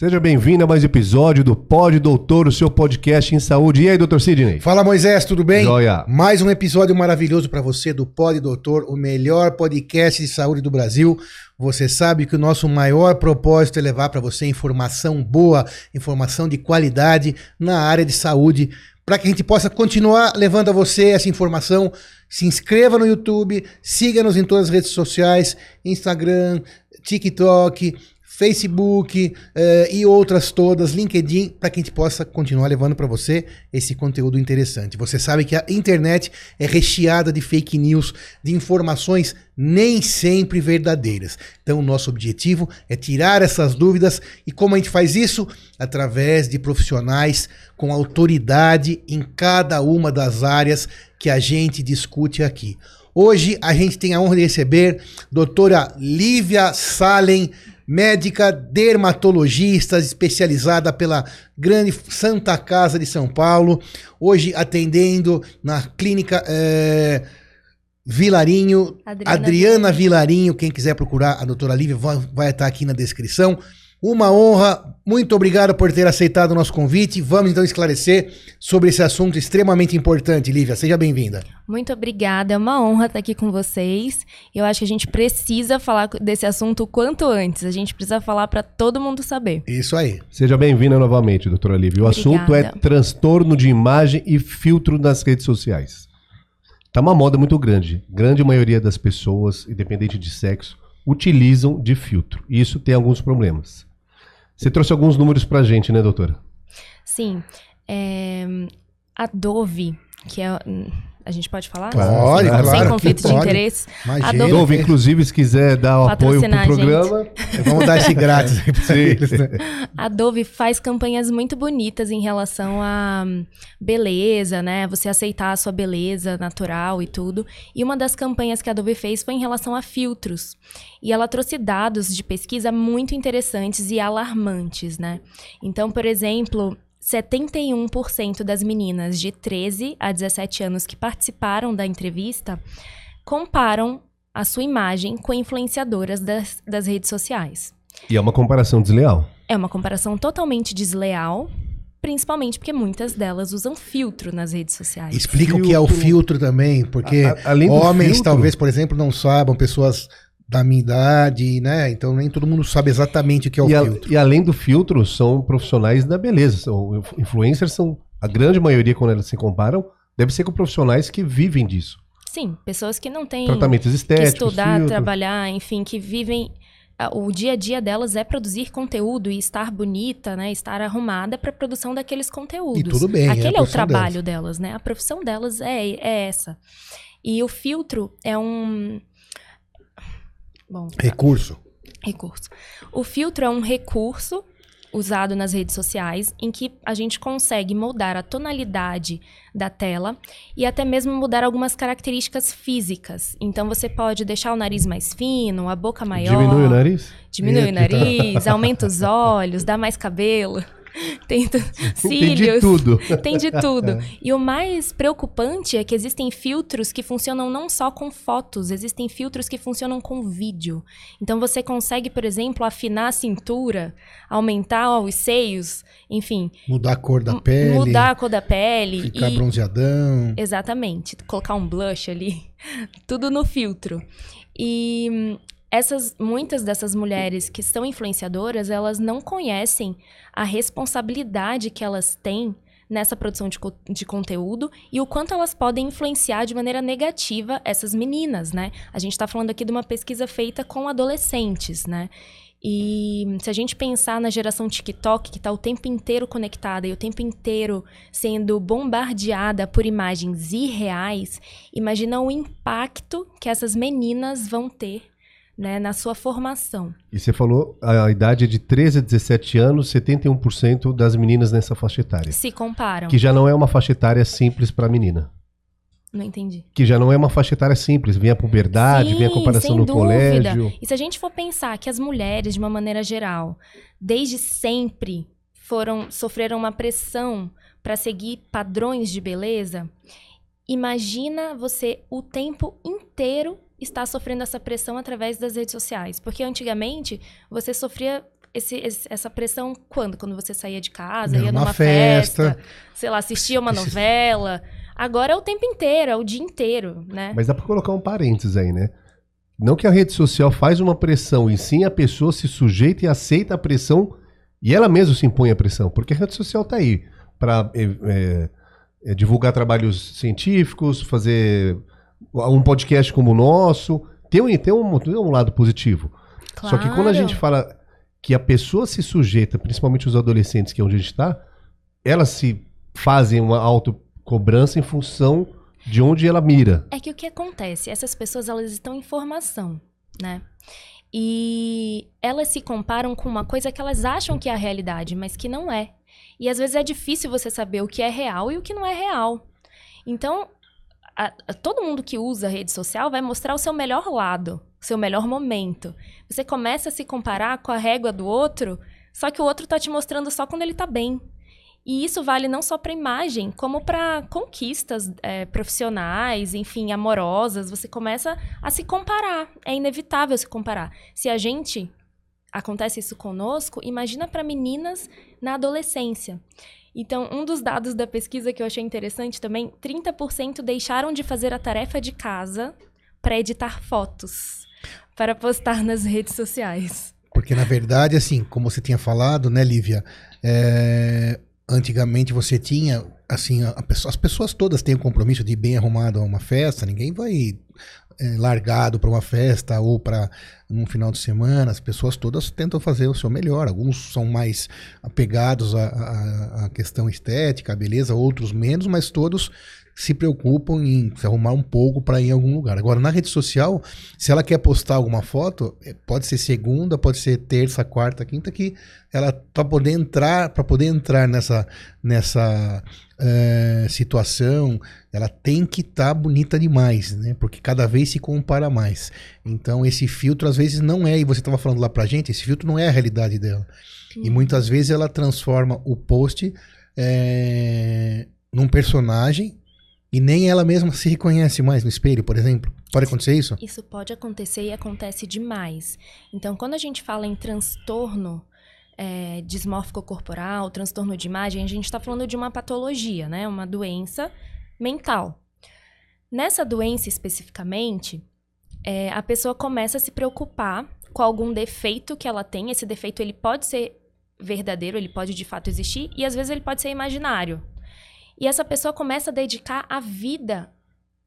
Seja bem-vindo a mais um episódio do Pod Doutor, o seu podcast em saúde. E aí, doutor Sidney? Fala Moisés, tudo bem? Joia. Mais um episódio maravilhoso para você do Pod Doutor, o melhor podcast de saúde do Brasil. Você sabe que o nosso maior propósito é levar para você informação boa, informação de qualidade na área de saúde, para que a gente possa continuar levando a você essa informação. Se inscreva no YouTube, siga-nos em todas as redes sociais, Instagram, TikTok, Facebook eh, e outras todas, LinkedIn, para que a gente possa continuar levando para você esse conteúdo interessante. Você sabe que a internet é recheada de fake news, de informações nem sempre verdadeiras. Então, nosso objetivo é tirar essas dúvidas e como a gente faz isso? Através de profissionais com autoridade em cada uma das áreas que a gente discute aqui. Hoje a gente tem a honra de receber doutora Lívia Salem, médica dermatologista especializada pela grande Santa Casa de São Paulo, hoje atendendo na clínica é, Vilarinho, Adriana, Adriana Vilarinho, quem quiser procurar a doutora Lívia vai, vai estar aqui na descrição. Uma honra, muito obrigado por ter aceitado o nosso convite. Vamos então esclarecer sobre esse assunto extremamente importante, Lívia. Seja bem-vinda. Muito obrigada, é uma honra estar aqui com vocês. Eu acho que a gente precisa falar desse assunto o quanto antes. A gente precisa falar para todo mundo saber. Isso aí. Seja bem-vinda novamente, doutora Lívia. O obrigada. assunto é transtorno de imagem e filtro nas redes sociais. Tá uma moda muito grande. Grande maioria das pessoas, independente de sexo, utilizam de filtro. E isso tem alguns problemas. Você trouxe alguns números para a gente, né, doutora? Sim. É, a Dove, que é a gente pode falar? Pode, sem, claro. Sem conflito de interesse. A Dove, inclusive, se quiser dar o apoio pro programa, vamos dar esse grátis aí pra eles, né? A Dove faz campanhas muito bonitas em relação a beleza, né? Você aceitar a sua beleza natural e tudo. E uma das campanhas que a Dove fez foi em relação a filtros. E ela trouxe dados de pesquisa muito interessantes e alarmantes, né? Então, por exemplo, 71% das meninas de 13 a 17 anos que participaram da entrevista comparam a sua imagem com influenciadoras das, das redes sociais. E é uma comparação desleal. É uma comparação totalmente desleal, principalmente porque muitas delas usam filtro nas redes sociais. Explica filtro. o que é o filtro também, porque a, a, homens, filtro... talvez, por exemplo, não saibam, pessoas da minha idade, né? Então nem todo mundo sabe exatamente o que é o e filtro. A, e além do filtro, são profissionais da beleza. São, influencers são, a grande maioria, quando elas se comparam, deve ser com profissionais que vivem disso. Sim, pessoas que não têm tratamentos estéticos, que estudar, filtro. trabalhar, enfim, que vivem o dia a dia delas é produzir conteúdo e estar bonita, né, estar arrumada para a produção daqueles conteúdos. E tudo bem, é Aquele é, é o trabalho delas. delas, né? A profissão delas é, é essa. E o filtro é um Bom, tá. recurso. Recurso. O filtro é um recurso usado nas redes sociais em que a gente consegue moldar a tonalidade da tela e até mesmo mudar algumas características físicas. Então você pode deixar o nariz mais fino, a boca maior. Diminui o nariz? Diminui Eita. o nariz, aumenta os olhos, dá mais cabelo. tem cílios. Tem de tudo. Tem de tudo. E o mais preocupante é que existem filtros que funcionam não só com fotos, existem filtros que funcionam com vídeo. Então você consegue, por exemplo, afinar a cintura, aumentar os seios, enfim. Mudar a cor da pele. Mudar a cor da pele. Ficar e... bronzeadão. Exatamente. Colocar um blush ali. Tudo no filtro. E essas muitas dessas mulheres que são influenciadoras, elas não conhecem a responsabilidade que elas têm nessa produção de, de conteúdo e o quanto elas podem influenciar de maneira negativa essas meninas, né? A gente está falando aqui de uma pesquisa feita com adolescentes, né? E se a gente pensar na geração TikTok, que está o tempo inteiro conectada e o tempo inteiro sendo bombardeada por imagens irreais, imagina o impacto que essas meninas vão ter né, na sua formação. E você falou a idade é de 13 a 17 anos, 71% das meninas nessa faixa etária. Se comparam. Que já não é uma faixa etária simples para menina. Não entendi. Que já não é uma faixa etária simples, vem a puberdade, Sim, vem a comparação no dúvida. colégio. E se a gente for pensar que as mulheres, de uma maneira geral, desde sempre foram sofreram uma pressão para seguir padrões de beleza, imagina você o tempo inteiro está sofrendo essa pressão através das redes sociais. Porque antigamente você sofria esse, esse, essa pressão quando? Quando você saía de casa, ia numa festa. festa, sei lá, assistia uma novela. Agora é o tempo inteiro, é o dia inteiro, né? Mas dá para colocar um parênteses aí, né? Não que a rede social faz uma pressão, e sim a pessoa se sujeita e aceita a pressão e ela mesma se impõe a pressão, porque a rede social está aí para é, é, é, divulgar trabalhos científicos, fazer um podcast como o nosso, tem um, tem um, tem um lado positivo. Claro. Só que quando a gente fala que a pessoa se sujeita, principalmente os adolescentes, que é onde a gente está, elas se fazem uma autocobrança em função de onde ela mira. É que o que acontece? Essas pessoas elas estão em formação, né? E elas se comparam com uma coisa que elas acham que é a realidade, mas que não é. E às vezes é difícil você saber o que é real e o que não é real. Então, a, a, todo mundo que usa rede social vai mostrar o seu melhor lado, o seu melhor momento. Você começa a se comparar com a régua do outro, só que o outro está te mostrando só quando ele está bem. E isso vale não só para imagem, como para conquistas é, profissionais, enfim, amorosas. Você começa a se comparar. É inevitável se comparar. Se a gente acontece isso conosco, imagina para meninas na adolescência. Então, um dos dados da pesquisa que eu achei interessante também, 30% deixaram de fazer a tarefa de casa para editar fotos, para postar nas redes sociais. Porque, na verdade, assim, como você tinha falado, né, Lívia, é, antigamente você tinha, assim, as pessoas todas têm o compromisso de ir bem arrumado a uma festa, ninguém vai é, largado para uma festa ou para um final de semana, as pessoas todas tentam fazer o seu melhor. Alguns são mais apegados à, à, à questão estética, à beleza, outros menos, mas todos se preocupam em se arrumar um pouco para ir em algum lugar. Agora, na rede social, se ela quer postar alguma foto, é, pode ser segunda, pode ser terça, quarta, quinta, que ela para poder entrar, para poder entrar nessa nessa é, situação, ela tem que estar tá bonita demais, né? Porque cada vez se compara mais. Então, esse filtro às vezes não é, e você estava falando lá pra gente, esse filtro não é a realidade dela. Sim. E muitas vezes ela transforma o post é, num personagem e nem ela mesma se reconhece mais no espelho, por exemplo. Pode acontecer isso? Isso pode acontecer e acontece demais. Então, quando a gente fala em transtorno é, dismórfico corporal, transtorno de imagem, a gente está falando de uma patologia, né? Uma doença mental. Nessa doença especificamente, é, a pessoa começa a se preocupar com algum defeito que ela tem. Esse defeito ele pode ser verdadeiro, ele pode de fato existir, e às vezes ele pode ser imaginário. E essa pessoa começa a dedicar a vida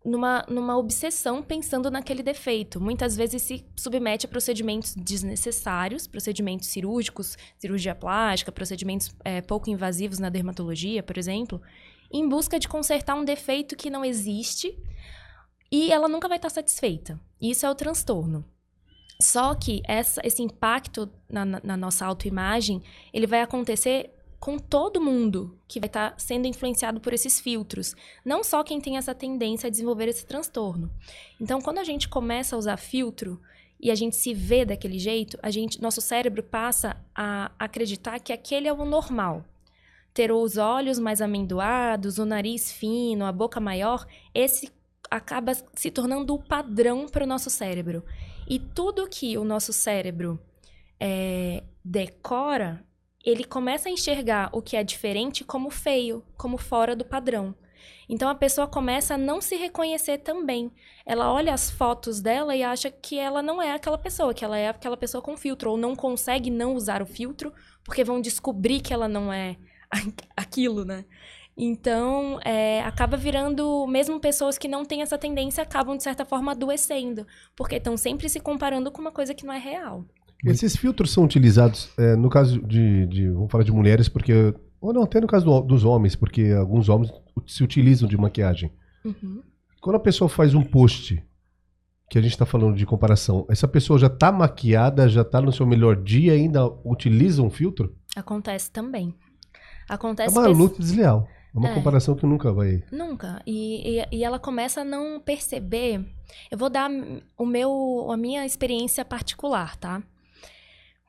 numa, numa obsessão pensando naquele defeito. Muitas vezes se submete a procedimentos desnecessários, procedimentos cirúrgicos, cirurgia plástica, procedimentos é, pouco invasivos na dermatologia, por exemplo, em busca de consertar um defeito que não existe e ela nunca vai estar satisfeita. Isso é o transtorno. Só que essa, esse impacto na, na nossa autoimagem, ele vai acontecer com todo mundo que vai estar tá sendo influenciado por esses filtros, não só quem tem essa tendência a desenvolver esse transtorno. Então, quando a gente começa a usar filtro e a gente se vê daquele jeito, a gente, nosso cérebro passa a acreditar que aquele é o normal. Ter os olhos mais amendoados, o nariz fino, a boca maior, esse acaba se tornando o padrão para o nosso cérebro. E tudo que o nosso cérebro é, decora ele começa a enxergar o que é diferente como feio, como fora do padrão. Então a pessoa começa a não se reconhecer também. Ela olha as fotos dela e acha que ela não é aquela pessoa, que ela é aquela pessoa com filtro, ou não consegue não usar o filtro, porque vão descobrir que ela não é aquilo, né? Então, é, acaba virando, mesmo pessoas que não têm essa tendência, acabam, de certa forma, adoecendo, porque estão sempre se comparando com uma coisa que não é real. Esses filtros são utilizados, é, no caso de, de, Vamos falar de mulheres, porque. Ou não, até no caso do, dos homens, porque alguns homens se utilizam de maquiagem. Uhum. Quando a pessoa faz um post, que a gente está falando de comparação, essa pessoa já está maquiada, já está no seu melhor dia ainda utiliza um filtro? Acontece também. Acontece é uma luta desleal. É uma é, comparação que nunca vai. Nunca. E, e, e, ela começa a não perceber. Eu vou dar o meu, a minha experiência particular, tá?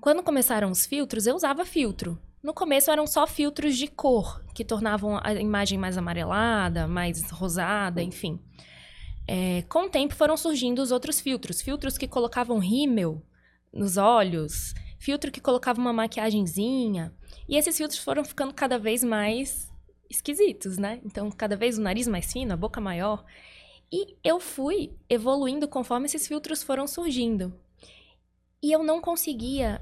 Quando começaram os filtros, eu usava filtro. No começo eram só filtros de cor, que tornavam a imagem mais amarelada, mais rosada, enfim. É, com o tempo foram surgindo os outros filtros. Filtros que colocavam rímel nos olhos, filtro que colocava uma maquiagenzinha. E esses filtros foram ficando cada vez mais esquisitos, né? Então, cada vez o nariz mais fino, a boca maior. E eu fui evoluindo conforme esses filtros foram surgindo. E eu não conseguia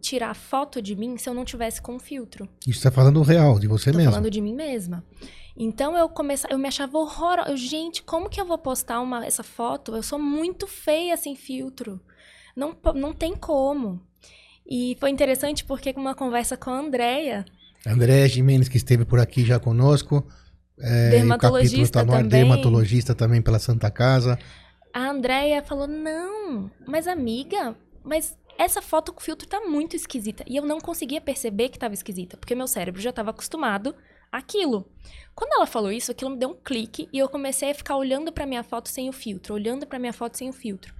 tirar foto de mim se eu não tivesse com filtro. Isso está falando real, de você Tô mesmo. falando de mim mesma. Então eu comecei, eu me achava horrorosa. Gente, como que eu vou postar uma, essa foto? Eu sou muito feia sem filtro. Não, não tem como. E foi interessante porque uma conversa com a Andrea. Andréa Jimenez, que esteve por aqui já conosco. É, dermatologista tá também. dermatologista também pela Santa Casa. A Andrea falou: não, mas amiga, mas essa foto com filtro tá muito esquisita. E eu não conseguia perceber que tava esquisita, porque meu cérebro já estava acostumado àquilo. Quando ela falou isso, aquilo me deu um clique e eu comecei a ficar olhando para minha foto sem o filtro, olhando para minha foto sem o filtro.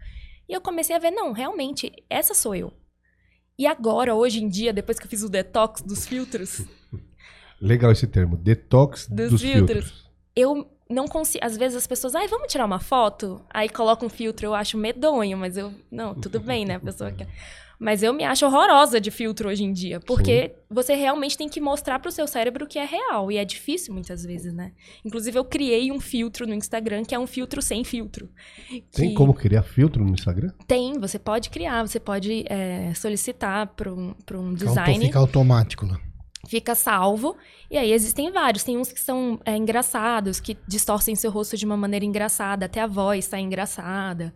E eu comecei a ver, não, realmente, essa sou eu. E agora, hoje em dia, depois que eu fiz o detox dos filtros. Legal esse termo, detox dos, dos filtros. filtros. Eu não consigo. Às vezes as pessoas, ai, vamos tirar uma foto? Aí coloca um filtro, eu acho medonho, mas eu. Não, tudo bem, né? A pessoa quer. Mas eu me acho horrorosa de filtro hoje em dia, porque Sim. você realmente tem que mostrar para o seu cérebro que é real, e é difícil muitas vezes, né? Inclusive eu criei um filtro no Instagram que é um filtro sem filtro. Tem que... como criar filtro no Instagram? Tem, você pode criar, você pode é, solicitar para um, um design. Fica automático lá fica salvo. E aí existem vários. Tem uns que são é, engraçados, que distorcem seu rosto de uma maneira engraçada, até a voz está engraçada.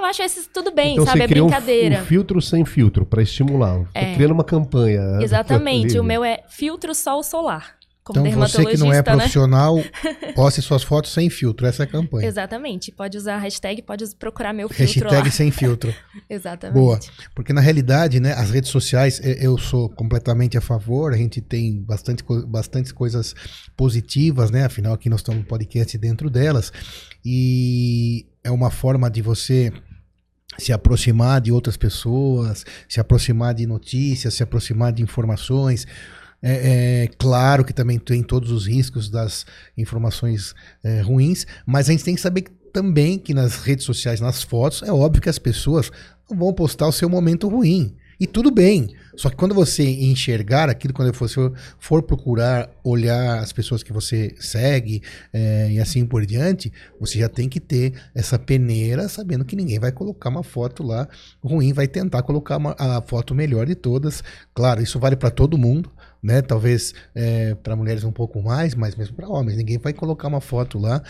Eu acho esses tudo bem, então, sabe? Você é brincadeira. Um, um filtro sem filtro para estimular. É. criando uma campanha. Exatamente. o meu é filtro sol solar. Como então você que não é né? profissional, né? poste suas fotos sem filtro. Essa é a campanha. Exatamente. Pode usar a hashtag, pode procurar meu filtro Hashtag lá. sem filtro. Exatamente. Boa. Porque na realidade, né, as redes sociais, eu sou completamente a favor. A gente tem bastante, bastante coisas positivas, né? Afinal, aqui nós estamos no podcast dentro delas. E é uma forma de você se aproximar de outras pessoas, se aproximar de notícias, se aproximar de informações. É, é, claro que também tem todos os riscos das informações é, ruins, mas a gente tem que saber também que nas redes sociais, nas fotos, é óbvio que as pessoas vão postar o seu momento ruim. E tudo bem. Só que quando você enxergar aquilo, quando você for procurar olhar as pessoas que você segue é, e assim por diante, você já tem que ter essa peneira sabendo que ninguém vai colocar uma foto lá ruim, vai tentar colocar uma, a foto melhor de todas. Claro, isso vale para todo mundo né? Talvez é, para mulheres um pouco mais, mas mesmo para homens. Ninguém vai colocar uma foto lá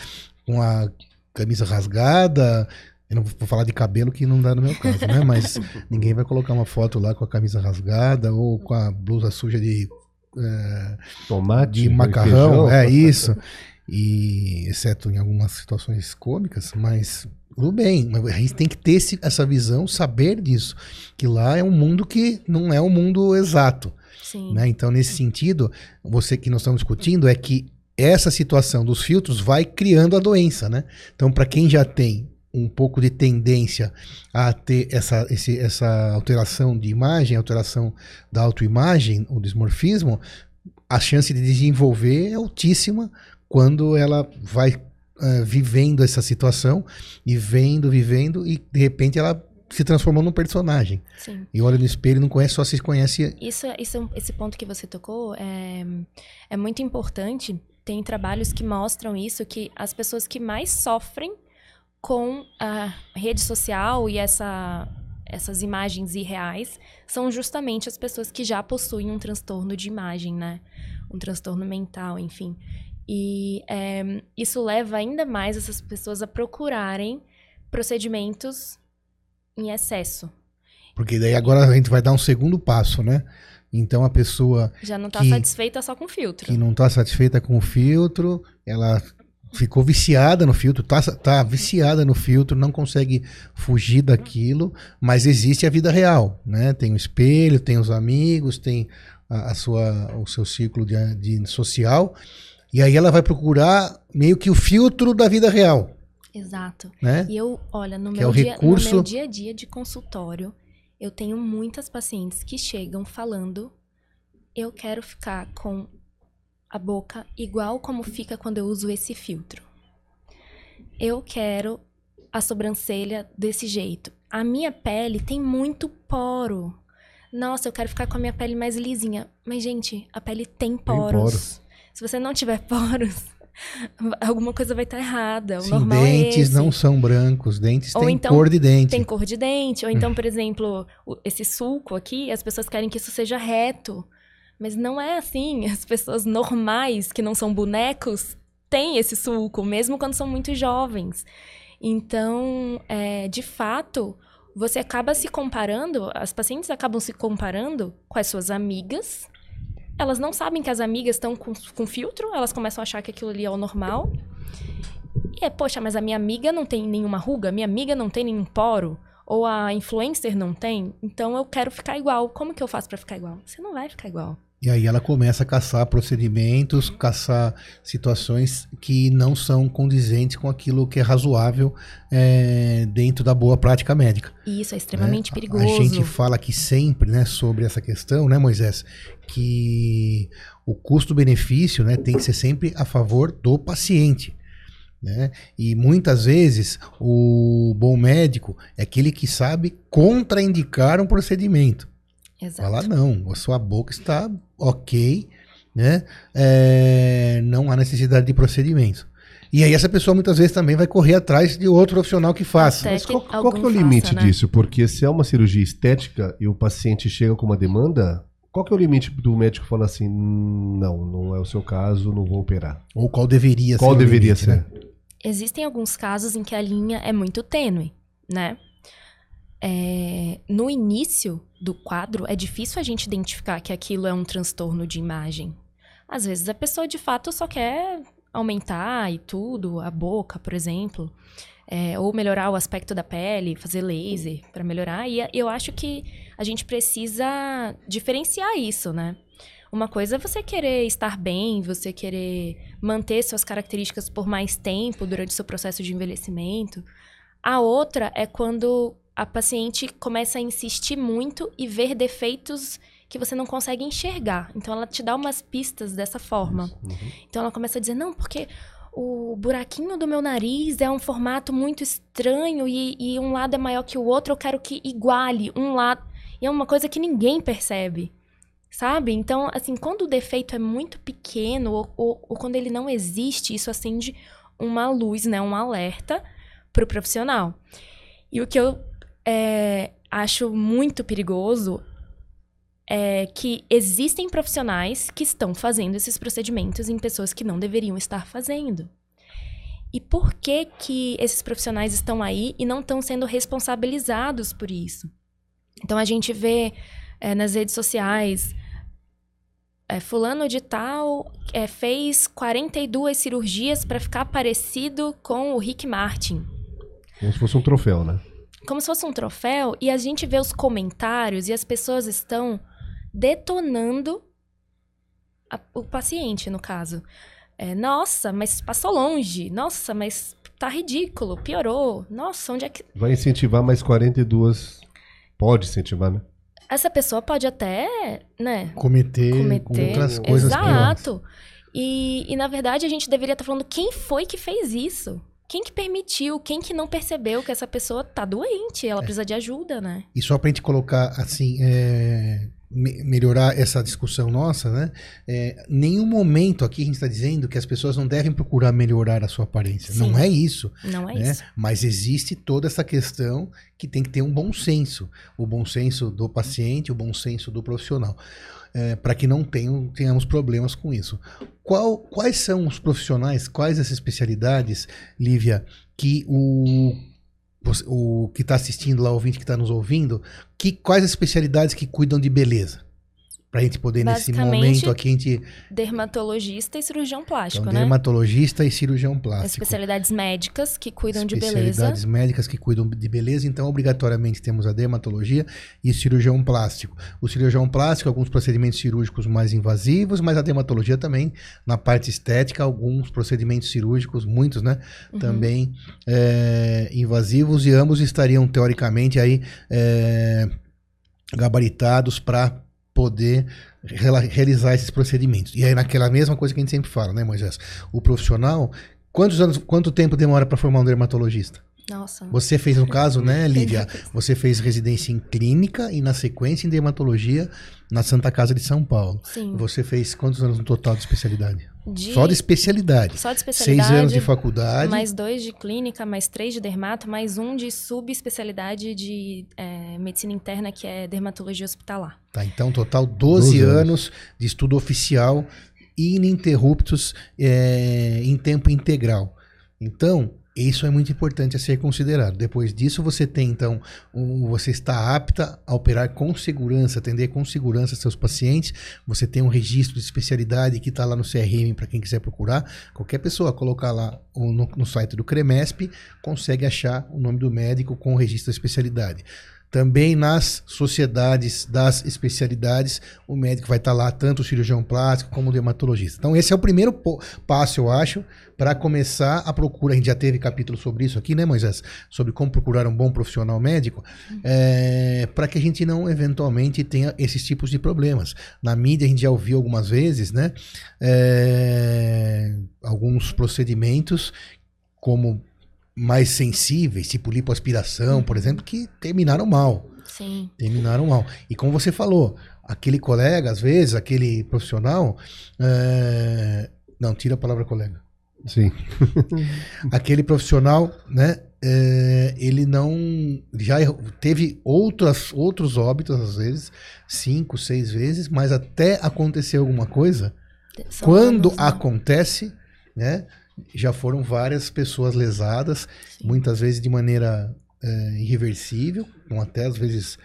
com a camisa rasgada. Eu não vou falar de cabelo que não dá no meu caso, né? Mas ninguém vai colocar uma foto lá com a camisa rasgada ou com a blusa suja de é, tomate, de macarrão, é isso. E exceto em algumas situações cômicas, mas tudo bem, a gente tem que ter esse, essa visão, saber disso, que lá é um mundo que não é um mundo exato. Né? Então, nesse sentido, você que nós estamos discutindo é que essa situação dos filtros vai criando a doença, né? Então, para quem já tem um pouco de tendência a ter essa, esse, essa alteração de imagem, alteração da autoimagem, o dismorfismo, a chance de desenvolver é altíssima quando ela vai uh, vivendo essa situação e vendo, vivendo, e de repente ela se transformou num personagem. Sim. E olha no espelho e não conhece, só se conhece. Isso, isso, esse ponto que você tocou é, é muito importante. Tem trabalhos que mostram isso, que as pessoas que mais sofrem com a rede social e essa, essas imagens irreais são justamente as pessoas que já possuem um transtorno de imagem, né? Um transtorno mental, enfim. E é, isso leva ainda mais essas pessoas a procurarem procedimentos em excesso. Porque daí agora a gente vai dar um segundo passo, né? Então a pessoa. Já não está satisfeita só com o filtro. Que não está satisfeita com o filtro, ela ficou viciada no filtro, tá, tá viciada no filtro, não consegue fugir daquilo, mas existe a vida real, né? Tem o espelho, tem os amigos, tem a, a sua, o seu ciclo de, de social, e aí ela vai procurar meio que o filtro da vida real. Exato. Né? E eu, olha, no, meu, é dia, recurso... no meu dia a dia de consultório, eu tenho muitas pacientes que chegam falando: eu quero ficar com a boca igual como fica quando eu uso esse filtro. Eu quero a sobrancelha desse jeito. A minha pele tem muito poro. Nossa, eu quero ficar com a minha pele mais lisinha. Mas, gente, a pele tem poros. Tem poros. Se você não tiver poros, alguma coisa vai estar errada. O Sim, normal é dentes é não são brancos, dentes têm então, cor de dente. Tem cor de dente. Ou então, por exemplo, esse sulco aqui, as pessoas querem que isso seja reto. Mas não é assim. As pessoas normais, que não são bonecos, têm esse sulco, mesmo quando são muito jovens. Então, é, de fato, você acaba se comparando, as pacientes acabam se comparando com as suas amigas. Elas não sabem que as amigas estão com, com filtro, elas começam a achar que aquilo ali é o normal. E é, poxa, mas a minha amiga não tem nenhuma ruga, minha amiga não tem nenhum poro, ou a influencer não tem, então eu quero ficar igual. Como que eu faço para ficar igual? Você não vai ficar igual. E aí ela começa a caçar procedimentos, caçar situações que não são condizentes com aquilo que é razoável é, dentro da boa prática médica. Isso é extremamente é, perigoso. A gente fala aqui sempre, né, sobre essa questão, né, Moisés, que o custo-benefício, né, tem que ser sempre a favor do paciente. Né? E muitas vezes o bom médico é aquele que sabe contraindicar um procedimento. Exato. Falar, não, a sua boca está ok, né? É, não há necessidade de procedimento. E aí essa pessoa muitas vezes também vai correr atrás de outro profissional que faça. Mas qual, qual que é o limite faça, né? disso? Porque se é uma cirurgia estética e o paciente chega com uma demanda, qual que é o limite do médico falar assim, não, não é o seu caso, não vou operar? Ou qual deveria qual ser? Qual deveria limite, ser? Né? Existem alguns casos em que a linha é muito tênue, né? É, no início do quadro, é difícil a gente identificar que aquilo é um transtorno de imagem. Às vezes a pessoa de fato só quer aumentar e tudo, a boca, por exemplo, é, ou melhorar o aspecto da pele, fazer laser para melhorar. E eu acho que a gente precisa diferenciar isso, né? Uma coisa é você querer estar bem, você querer manter suas características por mais tempo durante seu processo de envelhecimento. A outra é quando a paciente começa a insistir muito e ver defeitos que você não consegue enxergar. Então ela te dá umas pistas dessa forma. Uhum. Então ela começa a dizer: não, porque o buraquinho do meu nariz é um formato muito estranho e, e um lado é maior que o outro, eu quero que iguale um lado. E é uma coisa que ninguém percebe. Sabe? Então, assim, quando o defeito é muito pequeno ou, ou, ou quando ele não existe, isso acende uma luz, né? Um alerta para o profissional. E o que eu é, acho muito perigoso é que existem profissionais que estão fazendo esses procedimentos em pessoas que não deveriam estar fazendo. E por que que esses profissionais estão aí e não estão sendo responsabilizados por isso? Então a gente vê é, nas redes sociais é, fulano de tal é, fez 42 cirurgias para ficar parecido com o Rick Martin. Como se fosse um troféu, né? Como se fosse um troféu, e a gente vê os comentários e as pessoas estão detonando a, o paciente, no caso. É, nossa, mas passou longe. Nossa, mas tá ridículo, piorou. Nossa, onde é que. Vai incentivar mais 42. Pode incentivar, né? Essa pessoa pode até, né? Cometer, cometer outras coisas. Exato. E, e, na verdade, a gente deveria estar tá falando quem foi que fez isso. Quem que permitiu, quem que não percebeu que essa pessoa tá doente, ela é. precisa de ajuda, né? E só pra gente colocar, assim, é, me, melhorar essa discussão nossa, né? É, nenhum momento aqui a gente está dizendo que as pessoas não devem procurar melhorar a sua aparência. Sim. Não é isso. Não é né? isso. Mas existe toda essa questão que tem que ter um bom senso. O bom senso do paciente, o bom senso do profissional é, para que não tenham, tenhamos problemas com isso. Qual, quais são os profissionais, quais as especialidades, Lívia, que o, o que está assistindo lá, ouvinte que está nos ouvindo, que, quais as especialidades que cuidam de beleza? Pra gente poder, nesse momento aqui, a gente. Dermatologista e cirurgião plástico, então, né? Dermatologista e cirurgião plástico. Especialidades médicas que cuidam de beleza. Especialidades médicas que cuidam de beleza, então, obrigatoriamente temos a dermatologia e cirurgião plástico. O cirurgião plástico, alguns procedimentos cirúrgicos mais invasivos, mas a dermatologia também, na parte estética, alguns procedimentos cirúrgicos, muitos, né? Uhum. Também é, invasivos, e ambos estariam, teoricamente, aí. É, gabaritados para poder realizar esses procedimentos. E aí naquela mesma coisa que a gente sempre fala, né, Moisés? O profissional, quantos anos, quanto tempo demora para formar um dermatologista? Nossa. Você fez, no caso, né, Lívia? Você fez residência em clínica e, na sequência, em dermatologia na Santa Casa de São Paulo. Sim. Você fez quantos anos no total de especialidade? De... Só de especialidade. Só de especialidade. Seis anos de faculdade. Mais dois de clínica, mais três de dermato, mais um de subespecialidade de é, medicina interna, que é dermatologia hospitalar. Tá, então, total 12, 12 anos. anos de estudo oficial ininterruptos é, em tempo integral. Então, isso é muito importante a ser considerado. Depois disso, você tem, então, um, você está apta a operar com segurança, atender com segurança seus pacientes. Você tem um registro de especialidade que está lá no CRM para quem quiser procurar. Qualquer pessoa colocar lá no, no site do CREMESP consegue achar o nome do médico com o registro de especialidade. Também nas sociedades das especialidades, o médico vai estar lá, tanto o cirurgião plástico como o dermatologista. Então, esse é o primeiro passo, eu acho, para começar a procura. A gente já teve capítulo sobre isso aqui, né, Moisés? Sobre como procurar um bom profissional médico, é, para que a gente não, eventualmente, tenha esses tipos de problemas. Na mídia, a gente já ouviu algumas vezes, né? É, alguns procedimentos como mais sensíveis, tipo lipoaspiração, por exemplo, que terminaram mal. Sim. Terminaram mal. E como você falou, aquele colega, às vezes, aquele profissional. É... Não, tira a palavra colega. Sim. aquele profissional, né? É, ele não já teve outras, outros óbitos às vezes, cinco, seis vezes, mas até acontecer alguma coisa, São quando anos, né? acontece, né? Já foram várias pessoas lesadas, Sim. muitas vezes de maneira é, irreversível, com até às vezes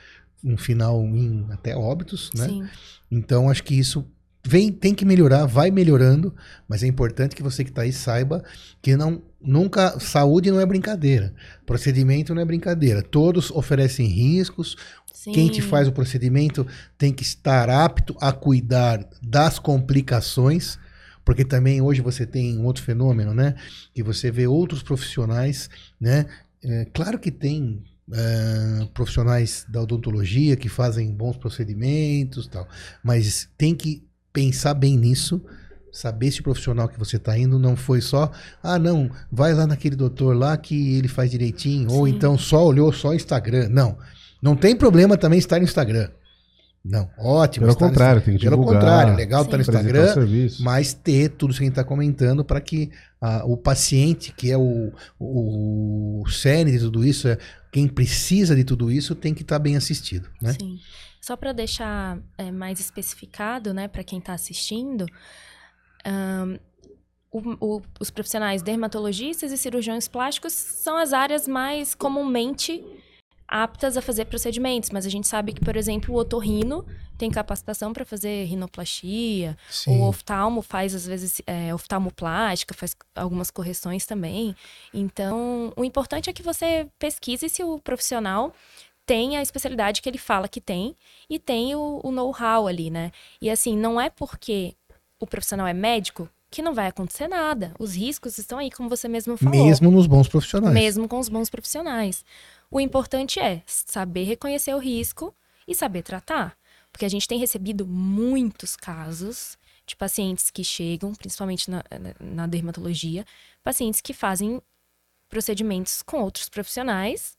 um final em até óbitos, né? Sim. Então acho que isso vem, tem que melhorar, vai melhorando, mas é importante que você que está aí saiba que não nunca saúde não é brincadeira, procedimento não é brincadeira, todos oferecem riscos. Sim. Quem te faz o procedimento tem que estar apto a cuidar das complicações porque também hoje você tem um outro fenômeno, né? Que você vê outros profissionais, né? É, claro que tem é, profissionais da odontologia que fazem bons procedimentos tal, mas tem que pensar bem nisso, saber se o profissional que você está indo não foi só, ah não, vai lá naquele doutor lá que ele faz direitinho, Sim. ou então só olhou só Instagram. Não, não tem problema também estar no Instagram. Não, ótimo. Pelo contrário, tem que Pelo divulgar. Pelo contrário, legal estar no Instagram, mas ter tudo isso que a gente está comentando para que ah, o paciente, que é o, o, o cerne de tudo isso, é, quem precisa de tudo isso, tem que estar tá bem assistido. Né? Sim. Só para deixar é, mais especificado né, para quem está assistindo, um, o, o, os profissionais dermatologistas e cirurgiões plásticos são as áreas mais comumente aptas a fazer procedimentos, mas a gente sabe que, por exemplo, o otorrino tem capacitação para fazer rinoplastia, Sim. o oftalmo faz, às vezes, é, oftalmoplástica, faz algumas correções também. Então, o importante é que você pesquise se o profissional tem a especialidade que ele fala que tem e tem o, o know-how ali, né? E assim, não é porque o profissional é médico que não vai acontecer nada. Os riscos estão aí, como você mesmo falou. Mesmo nos bons profissionais. Mesmo com os bons profissionais. O importante é saber reconhecer o risco e saber tratar. Porque a gente tem recebido muitos casos de pacientes que chegam, principalmente na, na dermatologia, pacientes que fazem procedimentos com outros profissionais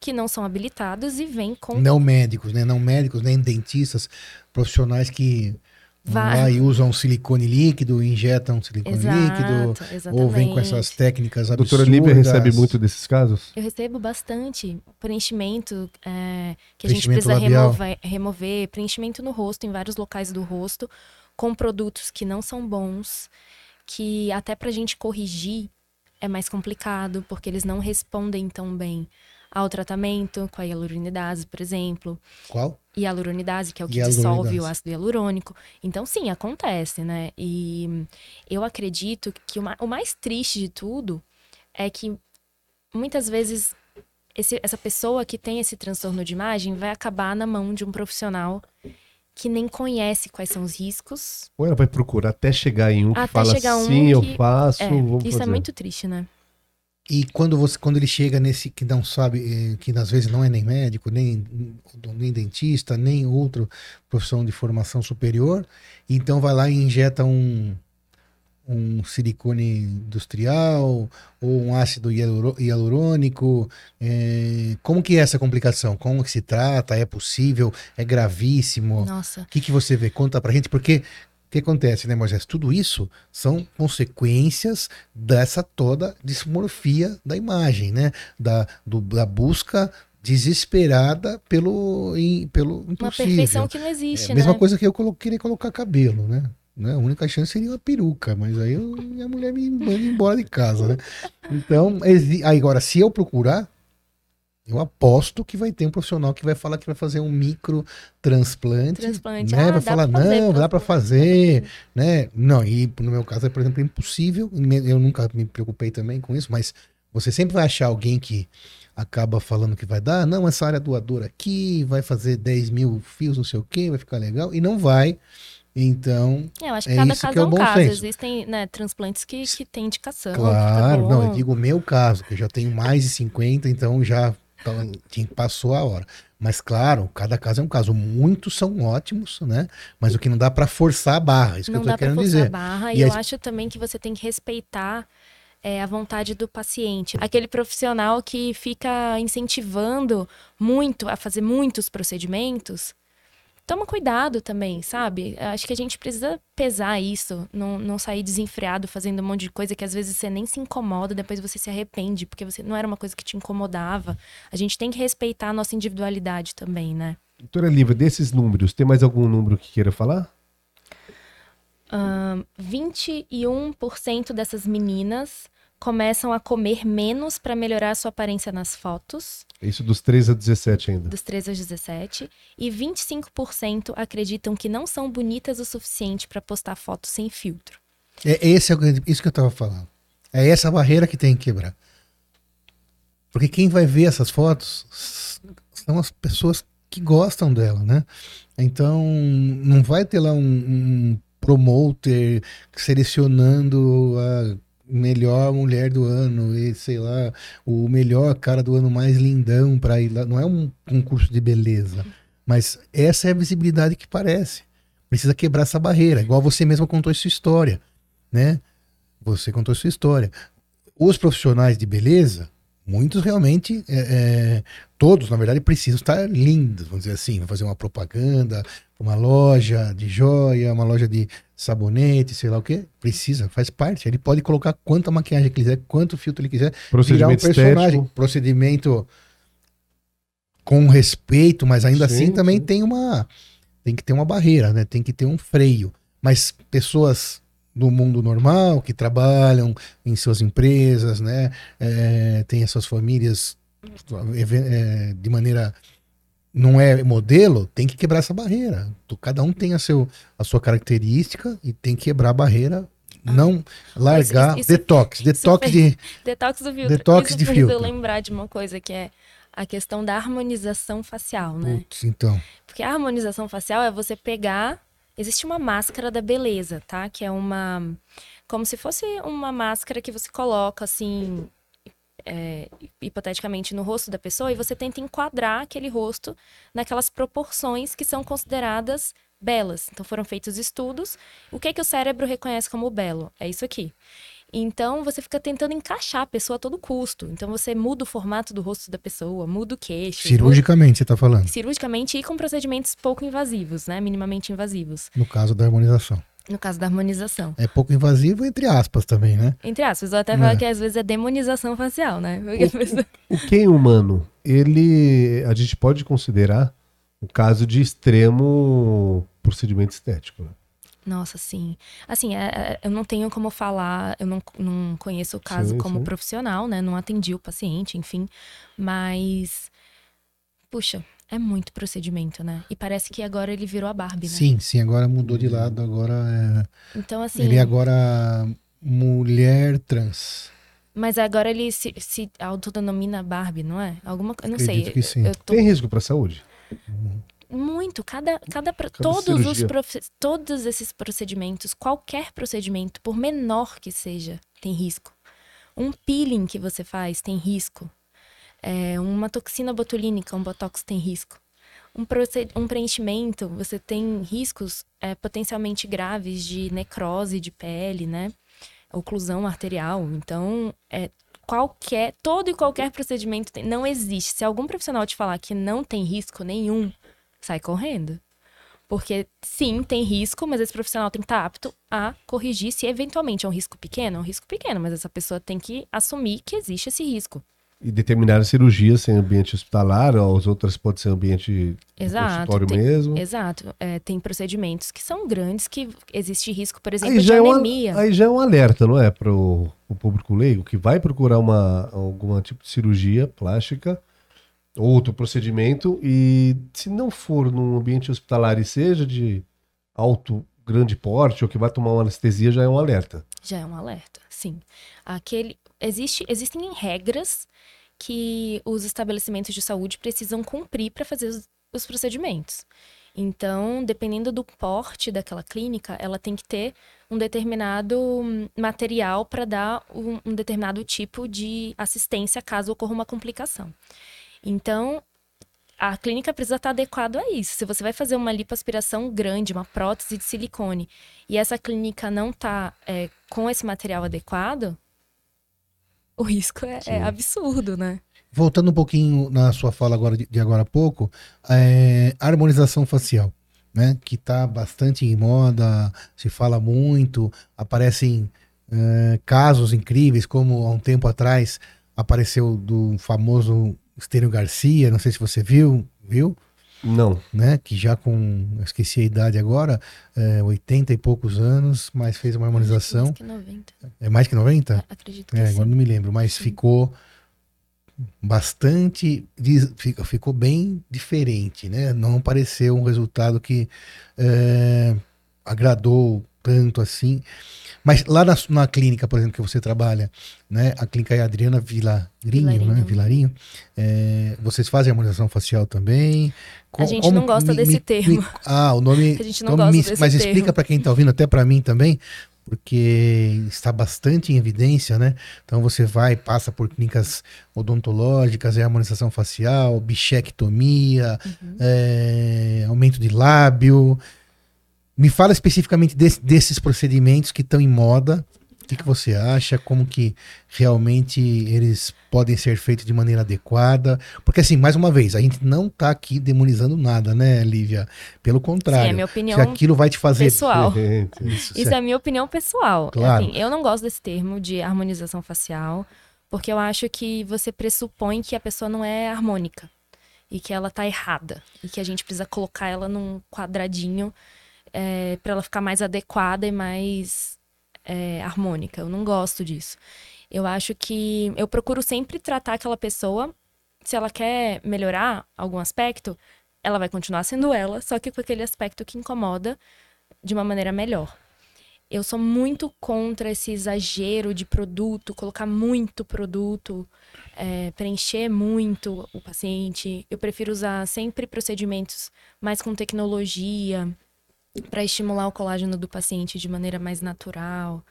que não são habilitados e vêm com. Não médicos, né? Não médicos, nem dentistas, profissionais que Vai. Lá e usam silicone líquido, injetam silicone Exato, líquido, exatamente. ou vem com essas técnicas absurdas. Doutora Lívia recebe muito desses casos? Eu recebo bastante. Preenchimento é, que a gente precisa remover, remover, preenchimento no rosto, em vários locais do rosto, com produtos que não são bons, que até pra gente corrigir é mais complicado, porque eles não respondem tão bem ao tratamento com a hialuronidase, por exemplo. Qual? Hialuronidase, que é o que dissolve o ácido hialurônico. Então, sim, acontece, né? E eu acredito que o, mais triste de tudo é que muitas vezes esse, essa pessoa que tem esse transtorno de imagem vai acabar na mão de um profissional que nem conhece quais são os riscos. Ou ela vai procurar até chegar em um que até fala assim, um que... eu faço, é, Isso fazer. é muito triste, né? E quando você quando ele chega nesse que não sabe, eh, que às vezes não é nem médico, nem, nem dentista, nem outra profissão de formação superior, então vai lá e injeta um, um silicone industrial ou um ácido hialurônico? É, como que é essa complicação? Como que se trata? É possível? É gravíssimo? Nossa. O que, que você vê? Conta pra gente, porque que acontece, né, Moisés? Tudo isso são consequências dessa toda dismorfia da imagem, né? Da, do, da busca desesperada pelo, in, pelo impossível. Uma perfeição que não existe, é a mesma né? coisa que eu colo queria colocar cabelo, né? né? A única chance seria uma peruca, mas aí eu, minha mulher me manda embora de casa, né? Então, agora, se eu procurar, eu aposto que vai ter um profissional que vai falar que vai fazer um micro transplante, transplante. né? Ah, vai falar não, dá para fazer, né? Não, e no meu caso é, por exemplo, impossível. Eu nunca me preocupei também com isso, mas você sempre vai achar alguém que acaba falando que vai dar, não, essa área doadora aqui vai fazer 10 mil fios, não sei o que, vai ficar legal, e não vai. Então, é, eu acho que é cada caso que é, é um caso. Senso. Existem né, transplantes que, que têm indicação. Claro, tá não, eu digo o meu caso, que eu já tenho mais de 50, então já passou a hora. Mas claro, cada caso é um caso. Muitos são ótimos, né? Mas o que não dá para forçar a barra, isso não que eu tô querendo dizer. A barra, e, e eu a... acho também que você tem que respeitar é, a vontade do paciente. Aquele profissional que fica incentivando muito a fazer muitos procedimentos, toma cuidado também, sabe? Acho que a gente precisa pesar isso, não, não sair desenfreado fazendo um monte de coisa que às vezes você nem se incomoda, depois você se arrepende, porque você não era uma coisa que te incomodava. A gente tem que respeitar a nossa individualidade também, né? Doutora Lívia, desses números, tem mais algum número que queira falar? Uh, 21% dessas meninas começam a comer menos para melhorar a sua aparência nas fotos. Isso dos 13 a 17 ainda. Dos 13 a 17. E 25% acreditam que não são bonitas o suficiente para postar fotos sem filtro. É esse é isso que eu estava falando. É essa barreira que tem que quebrar. Porque quem vai ver essas fotos são as pessoas que gostam dela, né? Então, não vai ter lá um, um promoter selecionando a melhor mulher do ano e sei lá, o melhor cara do ano mais lindão para ir lá. Não é um concurso de beleza, mas essa é a visibilidade que parece. Precisa quebrar essa barreira, igual você mesmo contou sua história, né? Você contou sua história. Os profissionais de beleza, muitos realmente, é, é, todos na verdade precisam estar lindos, vamos dizer assim, fazer uma propaganda, uma loja de joia, uma loja de sabonete, sei lá o que, precisa, faz parte. Ele pode colocar quanta maquiagem quiser, quanto filtro ele quiser, procedimento um personagem, estético. procedimento com respeito, mas ainda sim, assim também sim. tem uma tem que ter uma barreira, né? Tem que ter um freio. Mas pessoas do mundo normal que trabalham em suas empresas, né? É, tem as suas famílias é, de maneira não é modelo, tem que quebrar essa barreira. Cada um tem a, seu, a sua característica e tem que quebrar a barreira. Ah, não largar isso, isso, detox, detox isso, de detox do filtro. Detox de filtro. eu lembrar de uma coisa que é a questão da harmonização facial, né? Putz, então. Porque a harmonização facial é você pegar, existe uma máscara da beleza, tá? Que é uma como se fosse uma máscara que você coloca assim é, hipoteticamente no rosto da pessoa e você tenta enquadrar aquele rosto naquelas proporções que são consideradas belas. Então foram feitos estudos. O que é que o cérebro reconhece como belo? É isso aqui. Então você fica tentando encaixar a pessoa a todo custo. Então você muda o formato do rosto da pessoa, muda o queixo. Cirurgicamente, muda... você está falando? Cirurgicamente e com procedimentos pouco invasivos, né? Minimamente invasivos. No caso da harmonização. No caso da harmonização. É pouco invasivo, entre aspas, também, né? Entre aspas. Eu até falo é. que às vezes é demonização facial, né? O, o, o quem humano, ele. A gente pode considerar o caso de extremo procedimento estético, né? Nossa, sim. Assim, é, é, eu não tenho como falar, eu não, não conheço o caso sim, como sim. profissional, né? Não atendi o paciente, enfim. Mas, puxa, é muito procedimento, né? E parece que agora ele virou a Barbie, né? Sim, sim, agora mudou de lado, agora é. Então, assim. Ele é agora mulher trans. Mas agora ele se, se autodenomina Barbie, não é? Alguma Eu não Acredito sei. Que sim. Tô... Tem risco para a saúde? Muito. Cada, cada, cada todos, os profe... todos esses procedimentos, qualquer procedimento, por menor que seja, tem risco. Um peeling que você faz tem risco. É, uma toxina botulínica, um botox tem risco. Um, um preenchimento, você tem riscos é, potencialmente graves de necrose de pele, né? oclusão arterial. Então, é, qualquer, todo e qualquer procedimento tem, não existe. Se algum profissional te falar que não tem risco nenhum, sai correndo. Porque sim, tem risco, mas esse profissional tem que estar apto a corrigir se eventualmente é um risco pequeno, é um risco pequeno, mas essa pessoa tem que assumir que existe esse risco. E determinadas cirurgias em ambiente hospitalar, ou as outras podem ser ambiente exato, consultório tem, mesmo. Exato. É, tem procedimentos que são grandes, que existe risco, por exemplo, aí de anemia. É um, aí já é um alerta, não é? Para o público leigo, que vai procurar uma, algum tipo de cirurgia plástica, outro procedimento, e se não for num ambiente hospitalar e seja de alto, grande porte, ou que vai tomar uma anestesia, já é um alerta. Já é um alerta, sim. Aquele, existe, existem regras que os estabelecimentos de saúde precisam cumprir para fazer os, os procedimentos. Então, dependendo do porte daquela clínica, ela tem que ter um determinado material para dar um, um, determinado tipo de assistência caso ocorra uma complicação. Então, a clínica precisa estar adequada a isso. Se você vai fazer uma lipoaspiração grande, uma prótese de silicone, e essa clínica não está é, com esse material adequado, o risco é, é, absurdo, né? Voltando um pouquinho na sua fala agora de, de agora a pouco, é, harmonização facial, né? Que está bastante em moda, se fala muito, aparecem é, casos incríveis, como há um tempo atrás apareceu do famoso Estênio Garcia, não sei se você viu, viu? Não. Né? Que já com, esqueci a idade agora, é, 80 e poucos anos, mas fez uma harmonização. Mais que 90. É mais que 90? É, acredito que é, sim. Agora não me lembro, mas sim. ficou bastante, ficou bem diferente, né? Não pareceu um resultado que é, agradou tanto assim. Mas lá na, na, clínica, por exemplo, que você trabalha, né? A clínica é Adriana Vilarinho, Vilarinho. né? Vilarinho. É, vocês fazem harmonização facial também? a gente como, não gosta me, desse me, termo. Me, ah, o nome. A gente não gosta desse Mas termo. explica para quem está ouvindo, até para mim também, porque está bastante em evidência, né? Então você vai, passa por clínicas odontológicas, é harmonização facial, bichectomia, uhum. é, aumento de lábio. Me fala especificamente desse, desses procedimentos que estão em moda. O que, que você acha? Como que realmente eles podem ser feitos de maneira adequada? Porque, assim, mais uma vez, a gente não está aqui demonizando nada, né, Lívia? Pelo contrário. Sim, é minha opinião se aquilo vai te fazer. Pessoal. Isso, Isso é a minha opinião pessoal. Claro. Assim, eu não gosto desse termo de harmonização facial, porque eu acho que você pressupõe que a pessoa não é harmônica e que ela tá errada e que a gente precisa colocar ela num quadradinho é, para ela ficar mais adequada e mais é, harmônica. Eu não gosto disso. Eu acho que eu procuro sempre tratar aquela pessoa, se ela quer melhorar algum aspecto, ela vai continuar sendo ela, só que com aquele aspecto que incomoda de uma maneira melhor. Eu sou muito contra esse exagero de produto, colocar muito produto, é, preencher muito o paciente. Eu prefiro usar sempre procedimentos mais com tecnologia, para estimular o colágeno do paciente de maneira mais natural.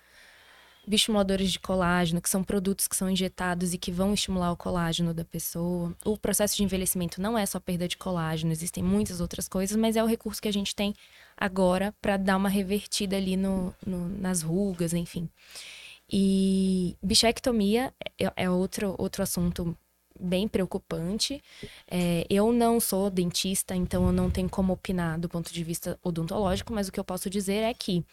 Bioestimuladores de colágeno, que são produtos que são injetados e que vão estimular o colágeno da pessoa. O processo de envelhecimento não é só perda de colágeno, existem muitas outras coisas, mas é o recurso que a gente tem agora para dar uma revertida ali no, no, nas rugas, enfim. E bichectomia é, é outro, outro assunto bem preocupante. É, eu não sou dentista, então eu não tenho como opinar do ponto de vista odontológico, mas o que eu posso dizer é que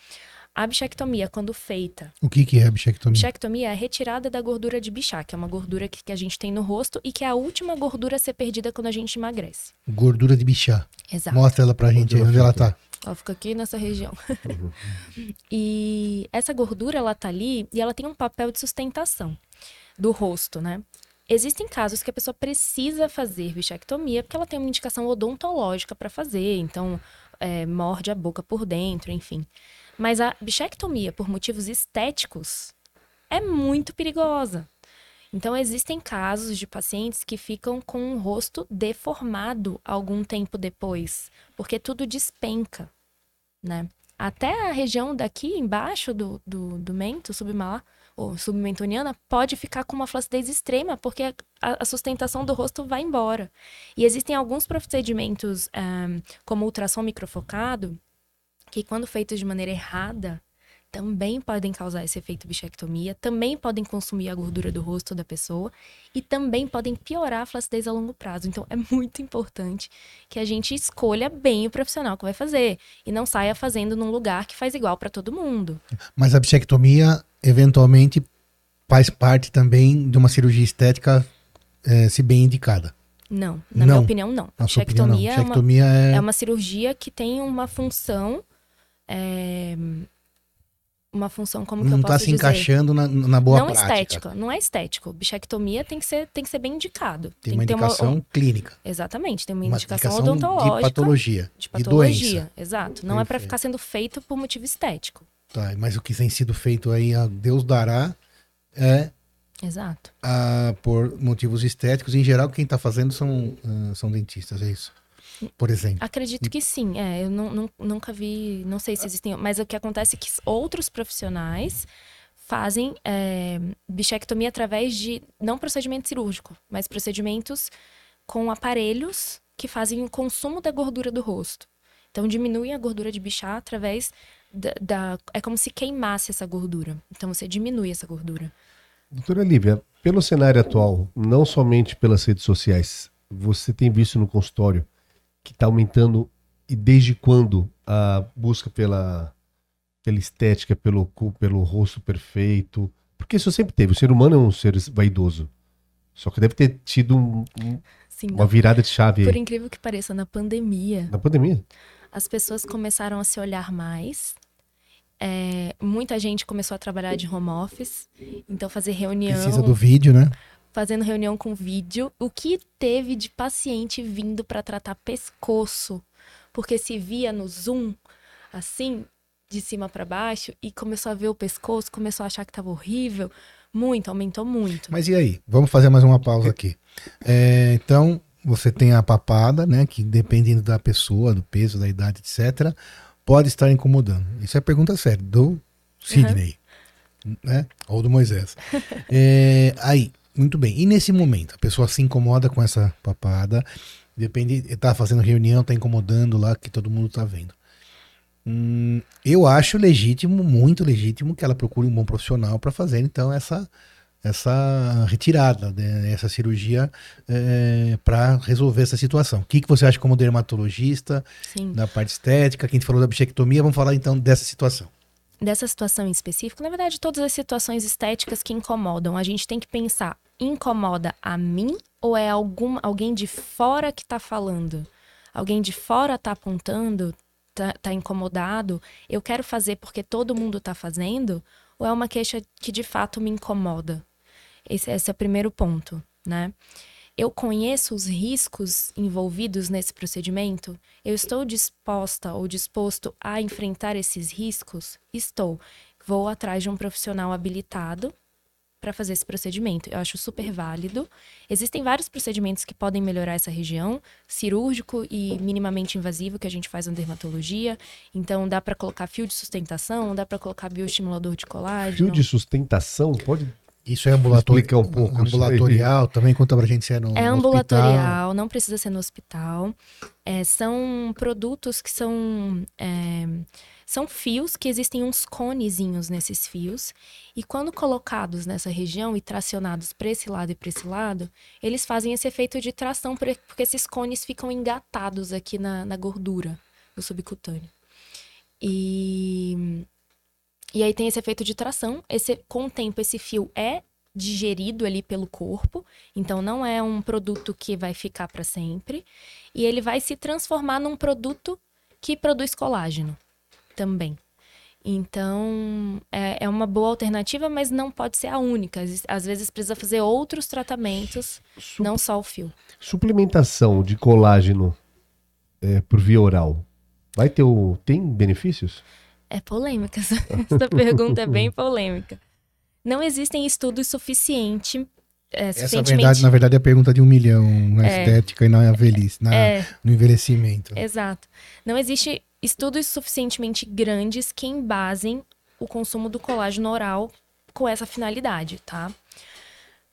a bichectomia, quando feita. O que, que é a bichectomia? Bichectomia é a retirada da gordura de bichá, que é uma gordura que, que, a gente tem no rosto e que é a última gordura a ser perdida quando a gente emagrece. Gordura de bichá. Exato. Mostra ela pra gente aí, onde ela tá. Ela fica aqui nessa região. e essa gordura, ela tá ali e ela tem um papel de sustentação do rosto, né? Existem casos que a pessoa precisa fazer bichectomia porque ela tem uma indicação odontológica para fazer, então é, morde a boca por dentro, enfim. Mas a bichectomia por motivos estéticos é muito perigosa. Então, existem casos de pacientes que ficam com o rosto deformado algum tempo depois, porque tudo despenca, né? Até a região daqui embaixo do, do, do mento submalar ou submentoniana pode ficar com uma flacidez extrema, porque a, a sustentação do rosto vai embora. E existem alguns procedimentos, um, como ultrassom microfocado, que quando feitos de maneira errada, também podem causar esse efeito bichectomia, também podem consumir a gordura do rosto da pessoa e também podem piorar a flacidez a longo prazo. Então é muito importante que a gente escolha bem o profissional que vai fazer e não saia fazendo num lugar que faz igual para todo mundo. Mas a bichectomia eventualmente faz parte também de uma cirurgia estética, é, se bem indicada. Não, na não. minha opinião, não. Na bichectomia, opinião, não. É, uma, é... é uma cirurgia que tem uma função é, uma função como que não eu tá posso dizer? Se encaixando na, na boa não prática. Não estética, não é estético. Bichectomia tem que ser, tem que ser bem indicado. Tem, tem uma indicação uma, clínica. Exatamente, tem uma, uma indicação, indicação odontológica. De patologia. De patologia, exato. Não Perfeito. é para ficar sendo feito por motivo estético. Tá, mas o que tem sido feito aí, a Deus dará, é Exato. A, por motivos estéticos. Em geral, quem está fazendo são, uh, são dentistas, é isso? Por exemplo? Acredito que sim. É, eu não, não, nunca vi, não sei se existem, mas o que acontece é que outros profissionais fazem é, bichectomia através de não procedimento cirúrgico, mas procedimentos com aparelhos que fazem o consumo da gordura do rosto. Então diminuem a gordura de bichar através da, da, é como se queimasse essa gordura. Então você diminui essa gordura. Doutora Lívia, pelo cenário atual, não somente pelas redes sociais, você tem visto no consultório que está aumentando e desde quando a busca pela, pela estética, pelo, pelo rosto perfeito? Porque isso sempre teve. O ser humano é um ser vaidoso. Só que deve ter tido um, Sim, uma virada de chave. Por incrível que pareça, na pandemia. Na pandemia? As pessoas começaram a se olhar mais. É, muita gente começou a trabalhar de home office. Então, fazer reunião. Precisa do vídeo, né? Fazendo reunião com vídeo, o que teve de paciente vindo para tratar pescoço, porque se via no Zoom, assim, de cima para baixo, e começou a ver o pescoço, começou a achar que tava horrível. Muito, aumentou muito. Mas e aí? Vamos fazer mais uma pausa aqui. É, então, você tem a papada, né? Que dependendo da pessoa, do peso, da idade, etc., pode estar incomodando. Isso é pergunta séria, do Sidney. Uhum. Né? Ou do Moisés. é, aí, muito bem. E nesse momento, a pessoa se incomoda com essa papada, depende, está fazendo reunião, está incomodando lá, que todo mundo está vendo. Hum, eu acho legítimo, muito legítimo, que ela procure um bom profissional para fazer então essa essa retirada, né, essa cirurgia é, para resolver essa situação. O que, que você acha como dermatologista, Sim. da parte estética, quem falou da bichectomia, vamos falar então dessa situação dessa situação em específico, na verdade, todas as situações estéticas que incomodam, a gente tem que pensar incomoda a mim ou é algum, alguém de fora que está falando? Alguém de fora está apontando, está tá incomodado? Eu quero fazer porque todo mundo está fazendo? Ou é uma queixa que de fato me incomoda? Esse, esse é o primeiro ponto, né? Eu conheço os riscos envolvidos nesse procedimento? Eu estou disposta ou disposto a enfrentar esses riscos? Estou. Vou atrás de um profissional habilitado para fazer esse procedimento. Eu acho super válido. Existem vários procedimentos que podem melhorar essa região, cirúrgico e minimamente invasivo que a gente faz na dermatologia. Então dá para colocar fio de sustentação, dá para colocar bioestimulador de colágeno. Fio de sustentação pode isso é ambulatorial, um pouco, ambulatorial também, conta pra gente se é no É ambulatorial, não precisa ser no hospital. É, são produtos que são é, são fios que existem uns conezinhos nesses fios. E quando colocados nessa região e tracionados para esse lado e para esse lado, eles fazem esse efeito de tração, porque esses cones ficam engatados aqui na, na gordura do subcutâneo. E, e aí tem esse efeito de tração. Esse, com o tempo, esse fio é digerido ali pelo corpo, então não é um produto que vai ficar para sempre, e ele vai se transformar num produto que produz colágeno também. Então, é, é, uma boa alternativa, mas não pode ser a única. Às vezes precisa fazer outros tratamentos, Sup não só o fio. Suplementação de colágeno é, por via oral, vai ter o, tem benefícios? É polêmica, essa, essa pergunta é bem polêmica. Não existem estudos suficientes é, Essa verdade, na verdade, é a pergunta de um milhão na é, estética e na velhice, na, é, no envelhecimento. Exato. Não existe estudos suficientemente grandes que embasem o consumo do colágeno oral com essa finalidade, tá?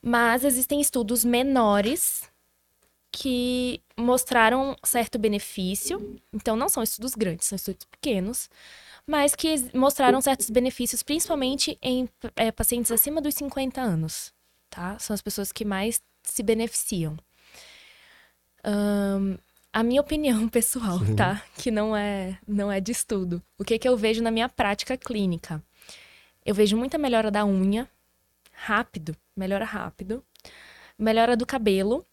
Mas existem estudos menores que mostraram certo benefício. Então, não são estudos grandes, são estudos pequenos, mas que mostraram certos benefícios, principalmente em é, pacientes acima dos 50 anos, tá? São as pessoas que mais se beneficiam. Um, a minha opinião pessoal, Sim. tá? Que não é, não é de estudo. O que, que eu vejo na minha prática clínica? Eu vejo muita melhora da unha, rápido, melhora rápido. Melhora do cabelo.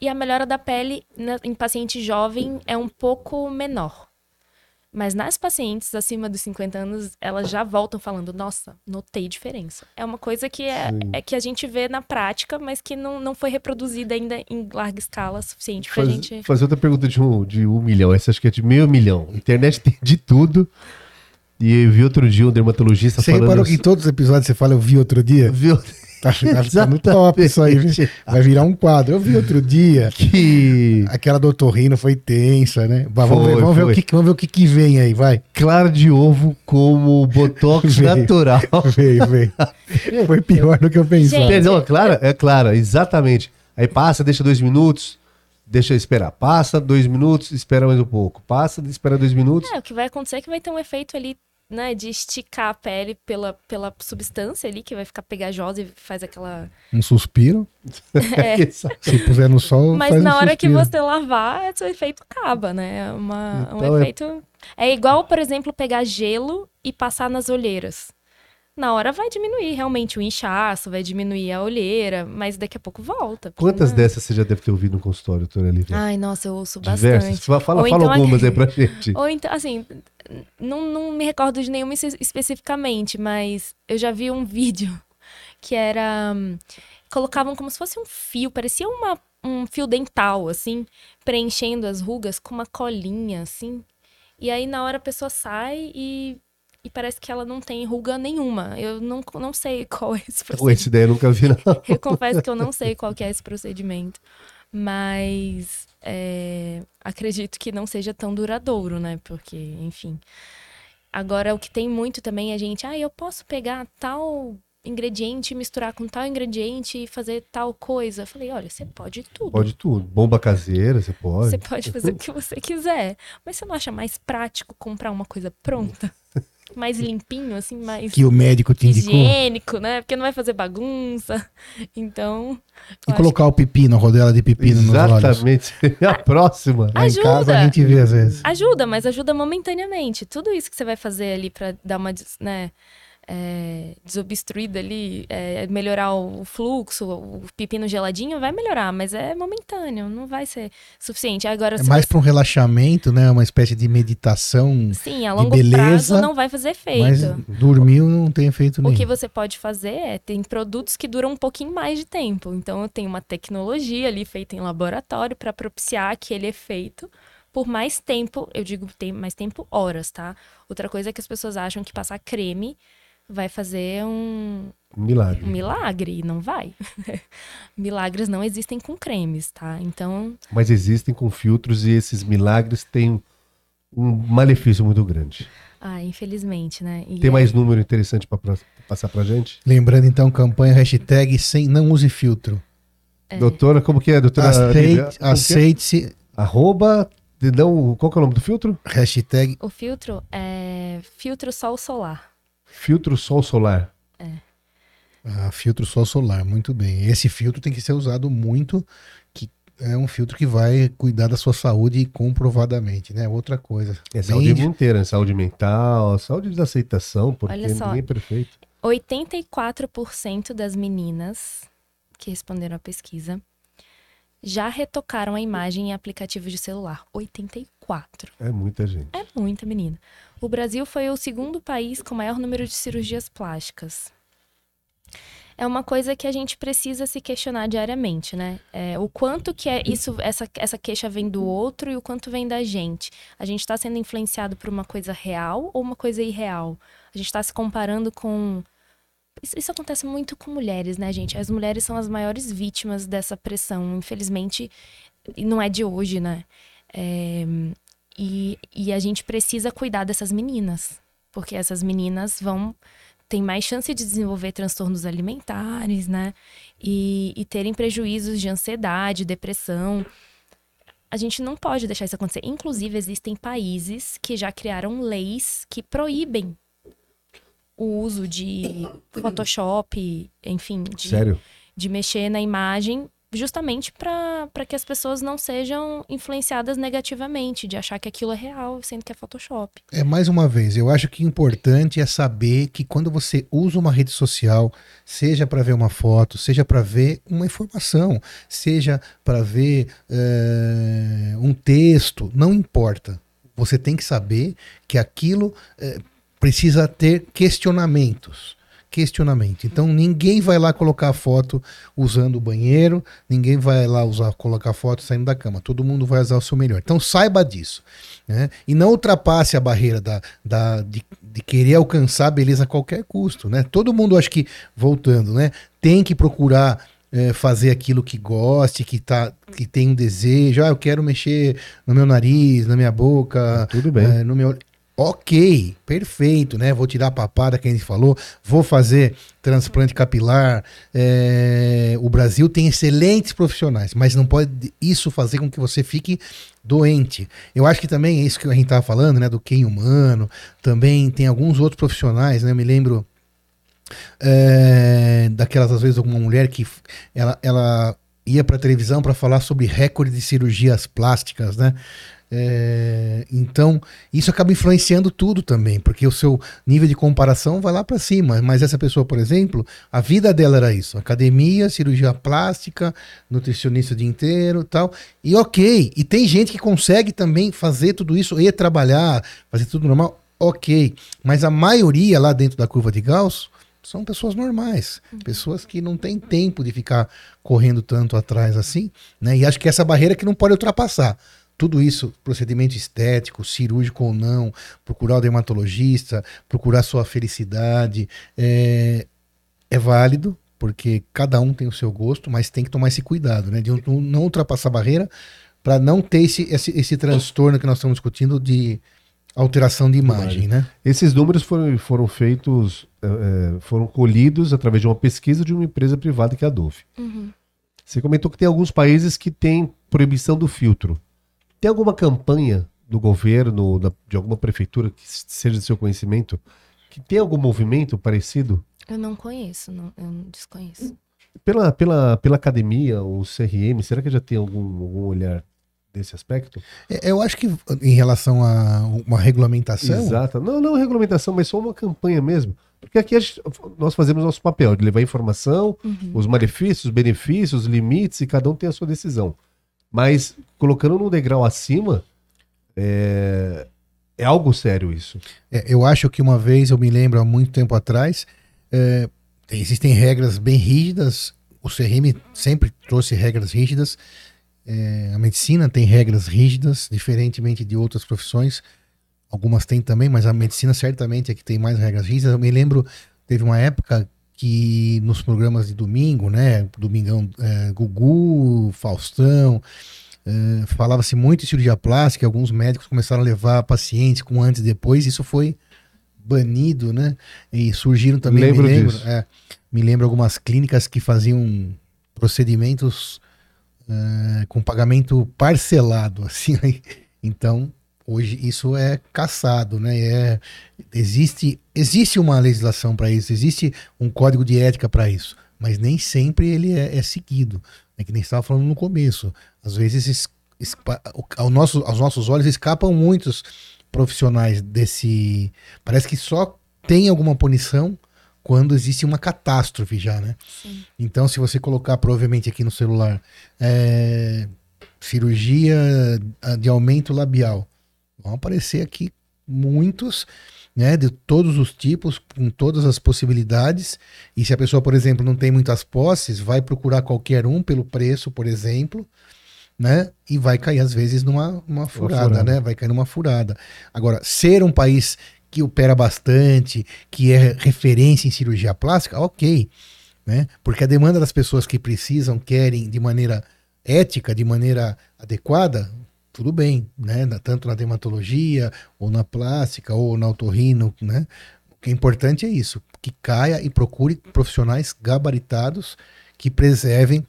E a melhora da pele em paciente jovem é um pouco menor. Mas nas pacientes acima dos 50 anos, elas já voltam falando, nossa, notei diferença. É uma coisa que é, é que a gente vê na prática, mas que não, não foi reproduzida ainda em larga escala suficiente pra Faz, gente. Fazer outra pergunta de um, de um milhão. Essa acho que é de meio milhão. internet tem de tudo. E eu vi outro dia um dermatologista você falando. Você reparou que em todos os episódios você fala eu vi outro dia? Vi outro Tá, tá ficando top isso aí. Vai virar um quadro. Eu vi outro dia que aquela do Otorrino foi tensa, né? Mas vamos, foi, ver, vamos, ver, o que, vamos ver o que, que vem aí, vai. Clara de ovo como botox veio, natural. Veio, veio. Foi pior do que eu pensava. Perdão, é Clara? É Clara, exatamente. Aí passa, deixa dois minutos, deixa esperar. Passa dois minutos, espera mais um pouco. Passa, espera dois minutos. É, o que vai acontecer é que vai ter um efeito ali né, de esticar a pele pela, pela substância ali, que vai ficar pegajosa e faz aquela. Um suspiro. É. Se puser no sol. Mas na um hora que você lavar, esse efeito acaba, né? É uma, então um é... efeito. É igual, por exemplo, pegar gelo e passar nas olheiras na hora vai diminuir realmente o inchaço, vai diminuir a olheira, mas daqui a pouco volta. Quantas dessas você já deve ter ouvido no consultório, doutora Lívia? Ai, nossa, eu ouço Diversas. bastante. Fala, fala, então, algumas aí pra gente. Ou então, assim, não, não me recordo de nenhuma especificamente, mas eu já vi um vídeo que era... Colocavam como se fosse um fio, parecia uma, um fio dental, assim, preenchendo as rugas com uma colinha, assim. E aí, na hora, a pessoa sai e e parece que ela não tem ruga nenhuma. Eu não, não sei qual é esse procedimento. Essa ideia eu nunca vi, não. Eu confesso que eu não sei qual que é esse procedimento. Mas é, acredito que não seja tão duradouro, né? Porque, enfim. Agora, o que tem muito também é a gente, ah, eu posso pegar tal ingrediente, misturar com tal ingrediente e fazer tal coisa. Eu falei, olha, você pode tudo. Pode tudo. Bomba caseira, você pode. Você pode fazer o que você quiser. Mas você não acha mais prático comprar uma coisa pronta? Mais limpinho, assim, mais. Que o médico te indicou. Higiênico, né? Porque não vai fazer bagunça. Então. E colocar que... o pepino, a rodela de pepino Exatamente. nos olhos. Exatamente. a próxima. Lá ajuda. em casa a gente vê às vezes. Ajuda, mas ajuda momentaneamente. Tudo isso que você vai fazer ali pra dar uma, né? É, desobstruída ali, é, melhorar o fluxo, o pepino geladinho, vai melhorar, mas é momentâneo, não vai ser suficiente. Agora, é mais você... para um relaxamento, né? Uma espécie de meditação. Sim, a longo beleza, prazo não vai fazer efeito. Mas dormiu não tem efeito nenhum. O que você pode fazer é tem produtos que duram um pouquinho mais de tempo. Então eu tenho uma tecnologia ali feita em laboratório para propiciar aquele efeito por mais tempo, eu digo tem mais tempo, horas, tá? Outra coisa é que as pessoas acham que passar creme vai fazer um, milagre. Um milagre, não vai. Milagres não existem com cremes, tá? Então. Mas existem com filtros e esses milagres têm um malefício muito grande. Ah, infelizmente, né? E Tem é... mais número interessante para passar pra gente? Lembrando então, campanha hashtag sem não use filtro. É. Doutora, como que é, doutora? Aceite, aceite-se. Arroba, não, qual que é o nome do filtro? Hashtag. O filtro é filtro sol solar. Filtro sol solar. É. Ah, filtro sol solar, muito bem. Esse filtro tem que ser usado muito, que é um filtro que vai cuidar da sua saúde comprovadamente, né? Outra coisa. É saúde bem... inteira, saúde mental, saúde de aceitação, porque Olha só, ninguém é perfeito. 84% das meninas que responderam à pesquisa já retocaram a imagem em aplicativos de celular. 84. É muita gente. É muita menina. O Brasil foi o segundo país com maior número de cirurgias plásticas. É uma coisa que a gente precisa se questionar diariamente, né? É, o quanto que é isso, essa, essa queixa vem do outro e o quanto vem da gente. A gente está sendo influenciado por uma coisa real ou uma coisa irreal? A gente está se comparando com isso, isso, acontece muito com mulheres, né, gente? As mulheres são as maiores vítimas dessa pressão, infelizmente, não é de hoje, né? É, e, e a gente precisa cuidar dessas meninas, porque essas meninas vão ter mais chance de desenvolver transtornos alimentares, né? E, e terem prejuízos de ansiedade, depressão. a gente não pode deixar isso acontecer. Inclusive, existem países que já criaram leis que proíbem o uso de Photoshop, enfim, de, Sério? de mexer na imagem justamente para que as pessoas não sejam influenciadas negativamente, de achar que aquilo é real, sendo que é Photoshop. É mais uma vez, eu acho que importante é saber que quando você usa uma rede social, seja para ver uma foto, seja para ver uma informação, seja para ver é, um texto, não importa. Você tem que saber que aquilo é, precisa ter questionamentos questionamento. Então ninguém vai lá colocar foto usando o banheiro, ninguém vai lá usar colocar foto saindo da cama. Todo mundo vai usar o seu melhor. Então saiba disso. Né? E não ultrapasse a barreira da, da, de, de querer alcançar a beleza a qualquer custo. Né? Todo mundo, acho que, voltando, né, tem que procurar é, fazer aquilo que goste, que, tá, que tem um desejo. Ah, eu quero mexer no meu nariz, na minha boca, Tudo bem. É, no meu Ok, perfeito, né? Vou tirar a papada que a gente falou, vou fazer transplante capilar. É... O Brasil tem excelentes profissionais, mas não pode isso fazer com que você fique doente. Eu acho que também é isso que a gente estava falando, né? Do quem humano. Também tem alguns outros profissionais, né? Eu me lembro é... daquelas, às vezes, alguma mulher que ela, ela ia para televisão para falar sobre recorde de cirurgias plásticas, né? É, então, isso acaba influenciando tudo também, porque o seu nível de comparação vai lá para cima. Mas essa pessoa, por exemplo, a vida dela era isso: academia, cirurgia plástica, nutricionista o dia inteiro tal. E ok, e tem gente que consegue também fazer tudo isso e trabalhar, fazer tudo normal, ok. Mas a maioria lá dentro da curva de Gauss são pessoas normais, uhum. pessoas que não têm tempo de ficar correndo tanto atrás assim, né? E acho que essa barreira que não pode ultrapassar tudo isso, procedimento estético, cirúrgico ou não, procurar o dermatologista, procurar sua felicidade, é, é válido, porque cada um tem o seu gosto, mas tem que tomar esse cuidado, né? De não ultrapassar a barreira para não ter esse, esse, esse, transtorno que nós estamos discutindo de alteração de imagem, né? Esses números foram, foram feitos, é, foram colhidos através de uma pesquisa de uma empresa privada que é a Dove. Uhum. Você comentou que tem alguns países que têm proibição do filtro. Tem alguma campanha do governo, da, de alguma prefeitura que seja de seu conhecimento, que tem algum movimento parecido? Eu não conheço, não, eu desconheço. Pela, pela, pela academia, o CRM, será que já tem algum, algum olhar desse aspecto? É, eu acho que em relação a uma regulamentação. Exato. Não, não regulamentação, mas só uma campanha mesmo. Porque aqui gente, nós fazemos nosso papel de levar informação, uhum. os malefícios, os benefícios, os limites, e cada um tem a sua decisão. Mas colocando num degrau acima, é, é algo sério isso. É, eu acho que uma vez, eu me lembro há muito tempo atrás, é, existem regras bem rígidas. O CRM sempre trouxe regras rígidas. É, a medicina tem regras rígidas, diferentemente de outras profissões. Algumas têm também, mas a medicina certamente é que tem mais regras rígidas. Eu me lembro, teve uma época que nos programas de domingo, né? Domingão, é, Gugu, Faustão, é, falava-se muito em cirurgia plástica, alguns médicos começaram a levar pacientes com antes e depois, isso foi banido, né? E surgiram também, lembro me lembro, é, me lembro algumas clínicas que faziam procedimentos é, com pagamento parcelado, assim, então Hoje isso é caçado, né? É, existe, existe uma legislação para isso, existe um código de ética para isso, mas nem sempre ele é, é seguido. É que nem estava falando no começo. Às vezes, ao nosso, aos nossos olhos, escapam muitos profissionais desse. Parece que só tem alguma punição quando existe uma catástrofe já, né? Sim. Então, se você colocar provavelmente aqui no celular é, cirurgia de aumento labial, Vão aparecer aqui muitos, né, de todos os tipos, com todas as possibilidades. E se a pessoa, por exemplo, não tem muitas posses, vai procurar qualquer um pelo preço, por exemplo, né? E vai cair às vezes numa uma furada, furada, né? Vai cair numa furada. Agora, ser um país que opera bastante, que é referência em cirurgia plástica, ok, né? Porque a demanda das pessoas que precisam, querem de maneira ética, de maneira adequada, tudo bem, né? Tanto na dermatologia, ou na plástica, ou na otorrino, né? O que é importante é isso, que caia e procure profissionais gabaritados que preservem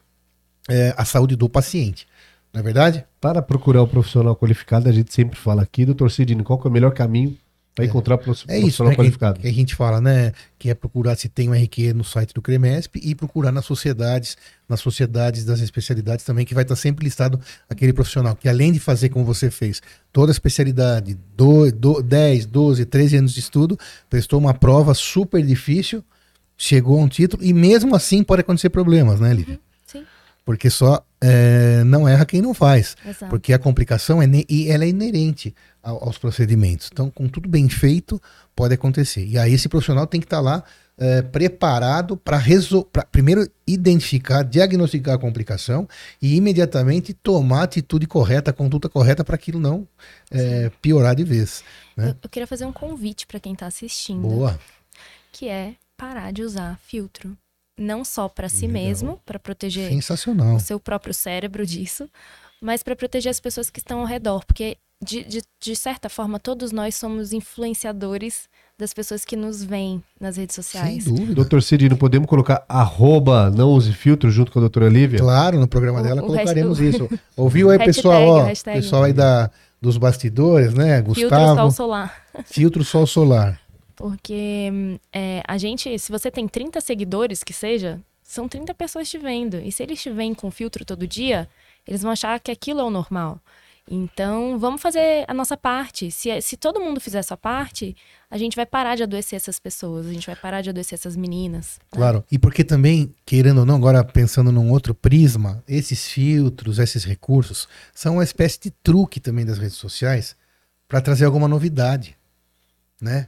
é, a saúde do paciente. Não é verdade? Para procurar o profissional qualificado, a gente sempre fala aqui, doutor Sidney, qual é o melhor caminho para é. encontrar profissional é isso, né, qualificado? Que, que, a gente fala, né? Que é procurar se tem um RQ no site do CREMESP e procurar nas sociedades, nas sociedades das especialidades também, que vai estar sempre listado aquele profissional que além de fazer como você fez, toda a especialidade, do, do, 10, 12, 13 anos de estudo, prestou uma prova super difícil, chegou a um título e mesmo assim pode acontecer problemas, né, Lívia? Uhum. Porque só é, não erra quem não faz. Exato. Porque a complicação é, e ela é inerente aos procedimentos. Então, com tudo bem feito, pode acontecer. E aí esse profissional tem que estar tá lá é, preparado para primeiro identificar, diagnosticar a complicação e imediatamente tomar a atitude correta, a conduta correta para aquilo não é, piorar de vez. Né? Eu, eu queria fazer um convite para quem está assistindo. Boa. Que é parar de usar filtro não só para si Legal. mesmo, para proteger o seu próprio cérebro disso, mas para proteger as pessoas que estão ao redor, porque de, de, de, certa forma todos nós somos influenciadores das pessoas que nos veem nas redes sociais. Sem dúvida. Doutor Cid, não podemos colocar arroba não use filtro junto com a doutora Lívia? Claro, no programa o, dela o colocaremos isso. Ouviu aí, pessoal, ó, pessoal aí da, dos bastidores, né? Gustavo. Filtro sol solar. Filtro sol solar. Porque é, a gente, se você tem 30 seguidores, que seja, são 30 pessoas te vendo. E se eles te veem com filtro todo dia, eles vão achar que aquilo é o normal. Então, vamos fazer a nossa parte. Se, se todo mundo fizer a sua parte, a gente vai parar de adoecer essas pessoas, a gente vai parar de adoecer essas meninas. Né? Claro, e porque também, querendo ou não, agora pensando num outro prisma, esses filtros, esses recursos, são uma espécie de truque também das redes sociais para trazer alguma novidade, né?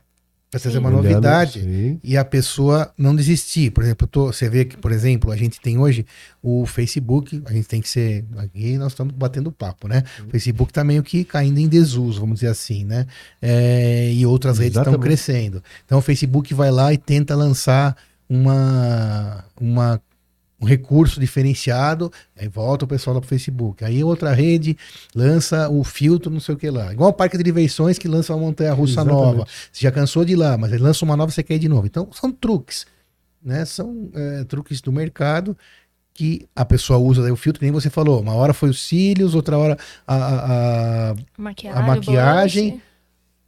Para trazer uma novidade Sim. e a pessoa não desistir. Por exemplo, tô, você vê que, por exemplo, a gente tem hoje o Facebook, a gente tem que ser. Aqui nós estamos batendo papo, né? O Facebook está meio que caindo em desuso, vamos dizer assim, né? É, e outras redes estão crescendo. Então o Facebook vai lá e tenta lançar uma, uma um recurso diferenciado, aí volta o pessoal lá pro Facebook. Aí outra rede lança o filtro, não sei o que lá. Igual o parque de diversões que lança uma montanha russa nova. Você já cansou de ir lá, mas ele lança uma nova, você quer ir de novo. Então são truques, né? São é, truques do mercado que a pessoa usa o filtro, nem você falou. Uma hora foi os cílios, outra hora a, a, a. A maquiagem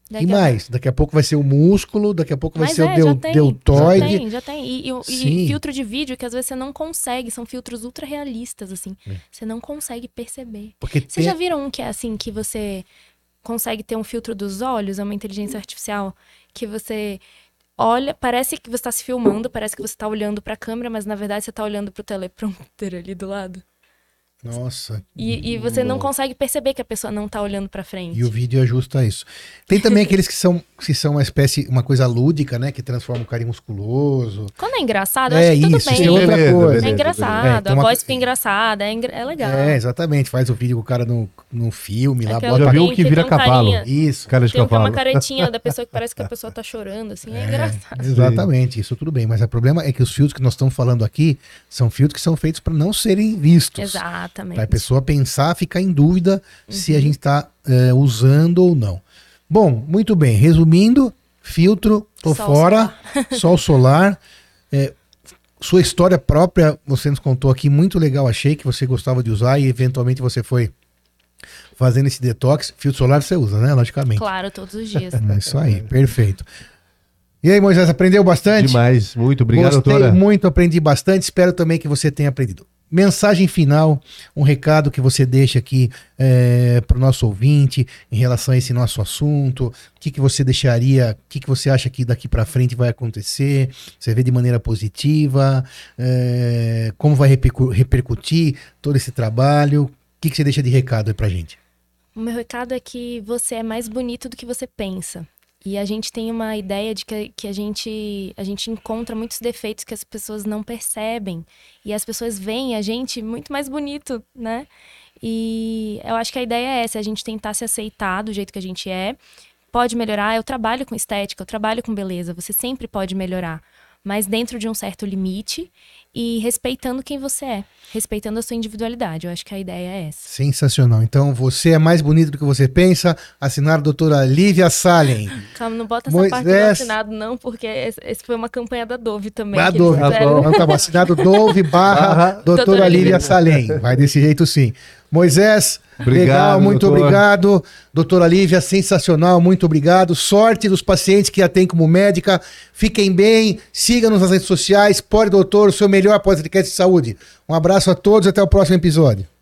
Daqui e mais, daqui a pouco vai ser o músculo, daqui a pouco vai Mas ser é, o del, tem, deltoide. Já tem, já tem. E, e, e, filtro de vídeo que às vezes você não consegue, são filtros ultra realistas, assim. É. Você não consegue perceber. Porque Vocês tem... já viram um que é assim, que você consegue ter um filtro dos olhos, é uma inteligência artificial, que você olha, parece que você está se filmando, parece que você está olhando para a câmera, mas na verdade você está olhando para o teleprompter ali do lado. Nossa. E, e você não consegue perceber que a pessoa não tá olhando para frente. E o vídeo ajusta isso. Tem também aqueles que são, que são uma espécie, uma coisa lúdica, né? Que transforma o cara musculoso. Quando é engraçado, é, acho que tudo isso, bem. É outra coisa. É engraçado, é, a voz fica engraçada, é, é, legal. É, exatamente. Faz o vídeo com o cara no, no filme lá. Bota... Já viu que vira um cavalo. Carinha, isso. Cara de tem cavalo. uma caretinha da pessoa que parece que a pessoa tá chorando, assim. É, é engraçado. Exatamente, isso tudo bem. Mas o problema é que os filtros que nós estamos falando aqui são filtros que são feitos para não serem vistos. Exatamente. Para a pessoa pensar, ficar em dúvida uhum. se a uhum. gente está é, usando ou não. Bom, muito bem. Resumindo, filtro, tô sol fora, solar. sol solar. É, sua história própria, você nos contou aqui, muito legal, achei que você gostava de usar e eventualmente você foi fazendo esse detox. Filtro solar você usa, né? Logicamente. Claro, todos os dias. É isso aí, perfeito. E aí, Moisés, aprendeu bastante? Demais, muito obrigado, Gostei doutora. muito, aprendi bastante. Espero também que você tenha aprendido. Mensagem final, um recado que você deixa aqui é, para o nosso ouvinte em relação a esse nosso assunto. O que, que você deixaria? O que, que você acha que daqui para frente vai acontecer? Você vê de maneira positiva? É, como vai repercutir todo esse trabalho? O que, que você deixa de recado para gente? O meu recado é que você é mais bonito do que você pensa. E a gente tem uma ideia de que, que a, gente, a gente encontra muitos defeitos que as pessoas não percebem. E as pessoas veem a gente muito mais bonito, né? E eu acho que a ideia é essa, a gente tentar se aceitar do jeito que a gente é. Pode melhorar, eu trabalho com estética, eu trabalho com beleza, você sempre pode melhorar, mas dentro de um certo limite e respeitando quem você é, respeitando a sua individualidade. Eu acho que a ideia é essa. Sensacional. Então, você é mais bonito do que você pensa. Assinar a doutora Lívia Salem. Calma, não bota essa Moisés... parte do assinado, não, porque esse foi uma campanha da Dove também. A Dove, tá bom. Então, tá bom. Assinado Dove barra doutora, doutora Lívia Salem. Vai desse jeito sim. Moisés, obrigado, legal, muito doutor. obrigado. Doutora Lívia, sensacional, muito obrigado. Sorte dos pacientes que a tem como médica. Fiquem bem, siga-nos nas redes sociais. Pode, doutor, o seu melhor podcast de saúde. Um abraço a todos e até o próximo episódio.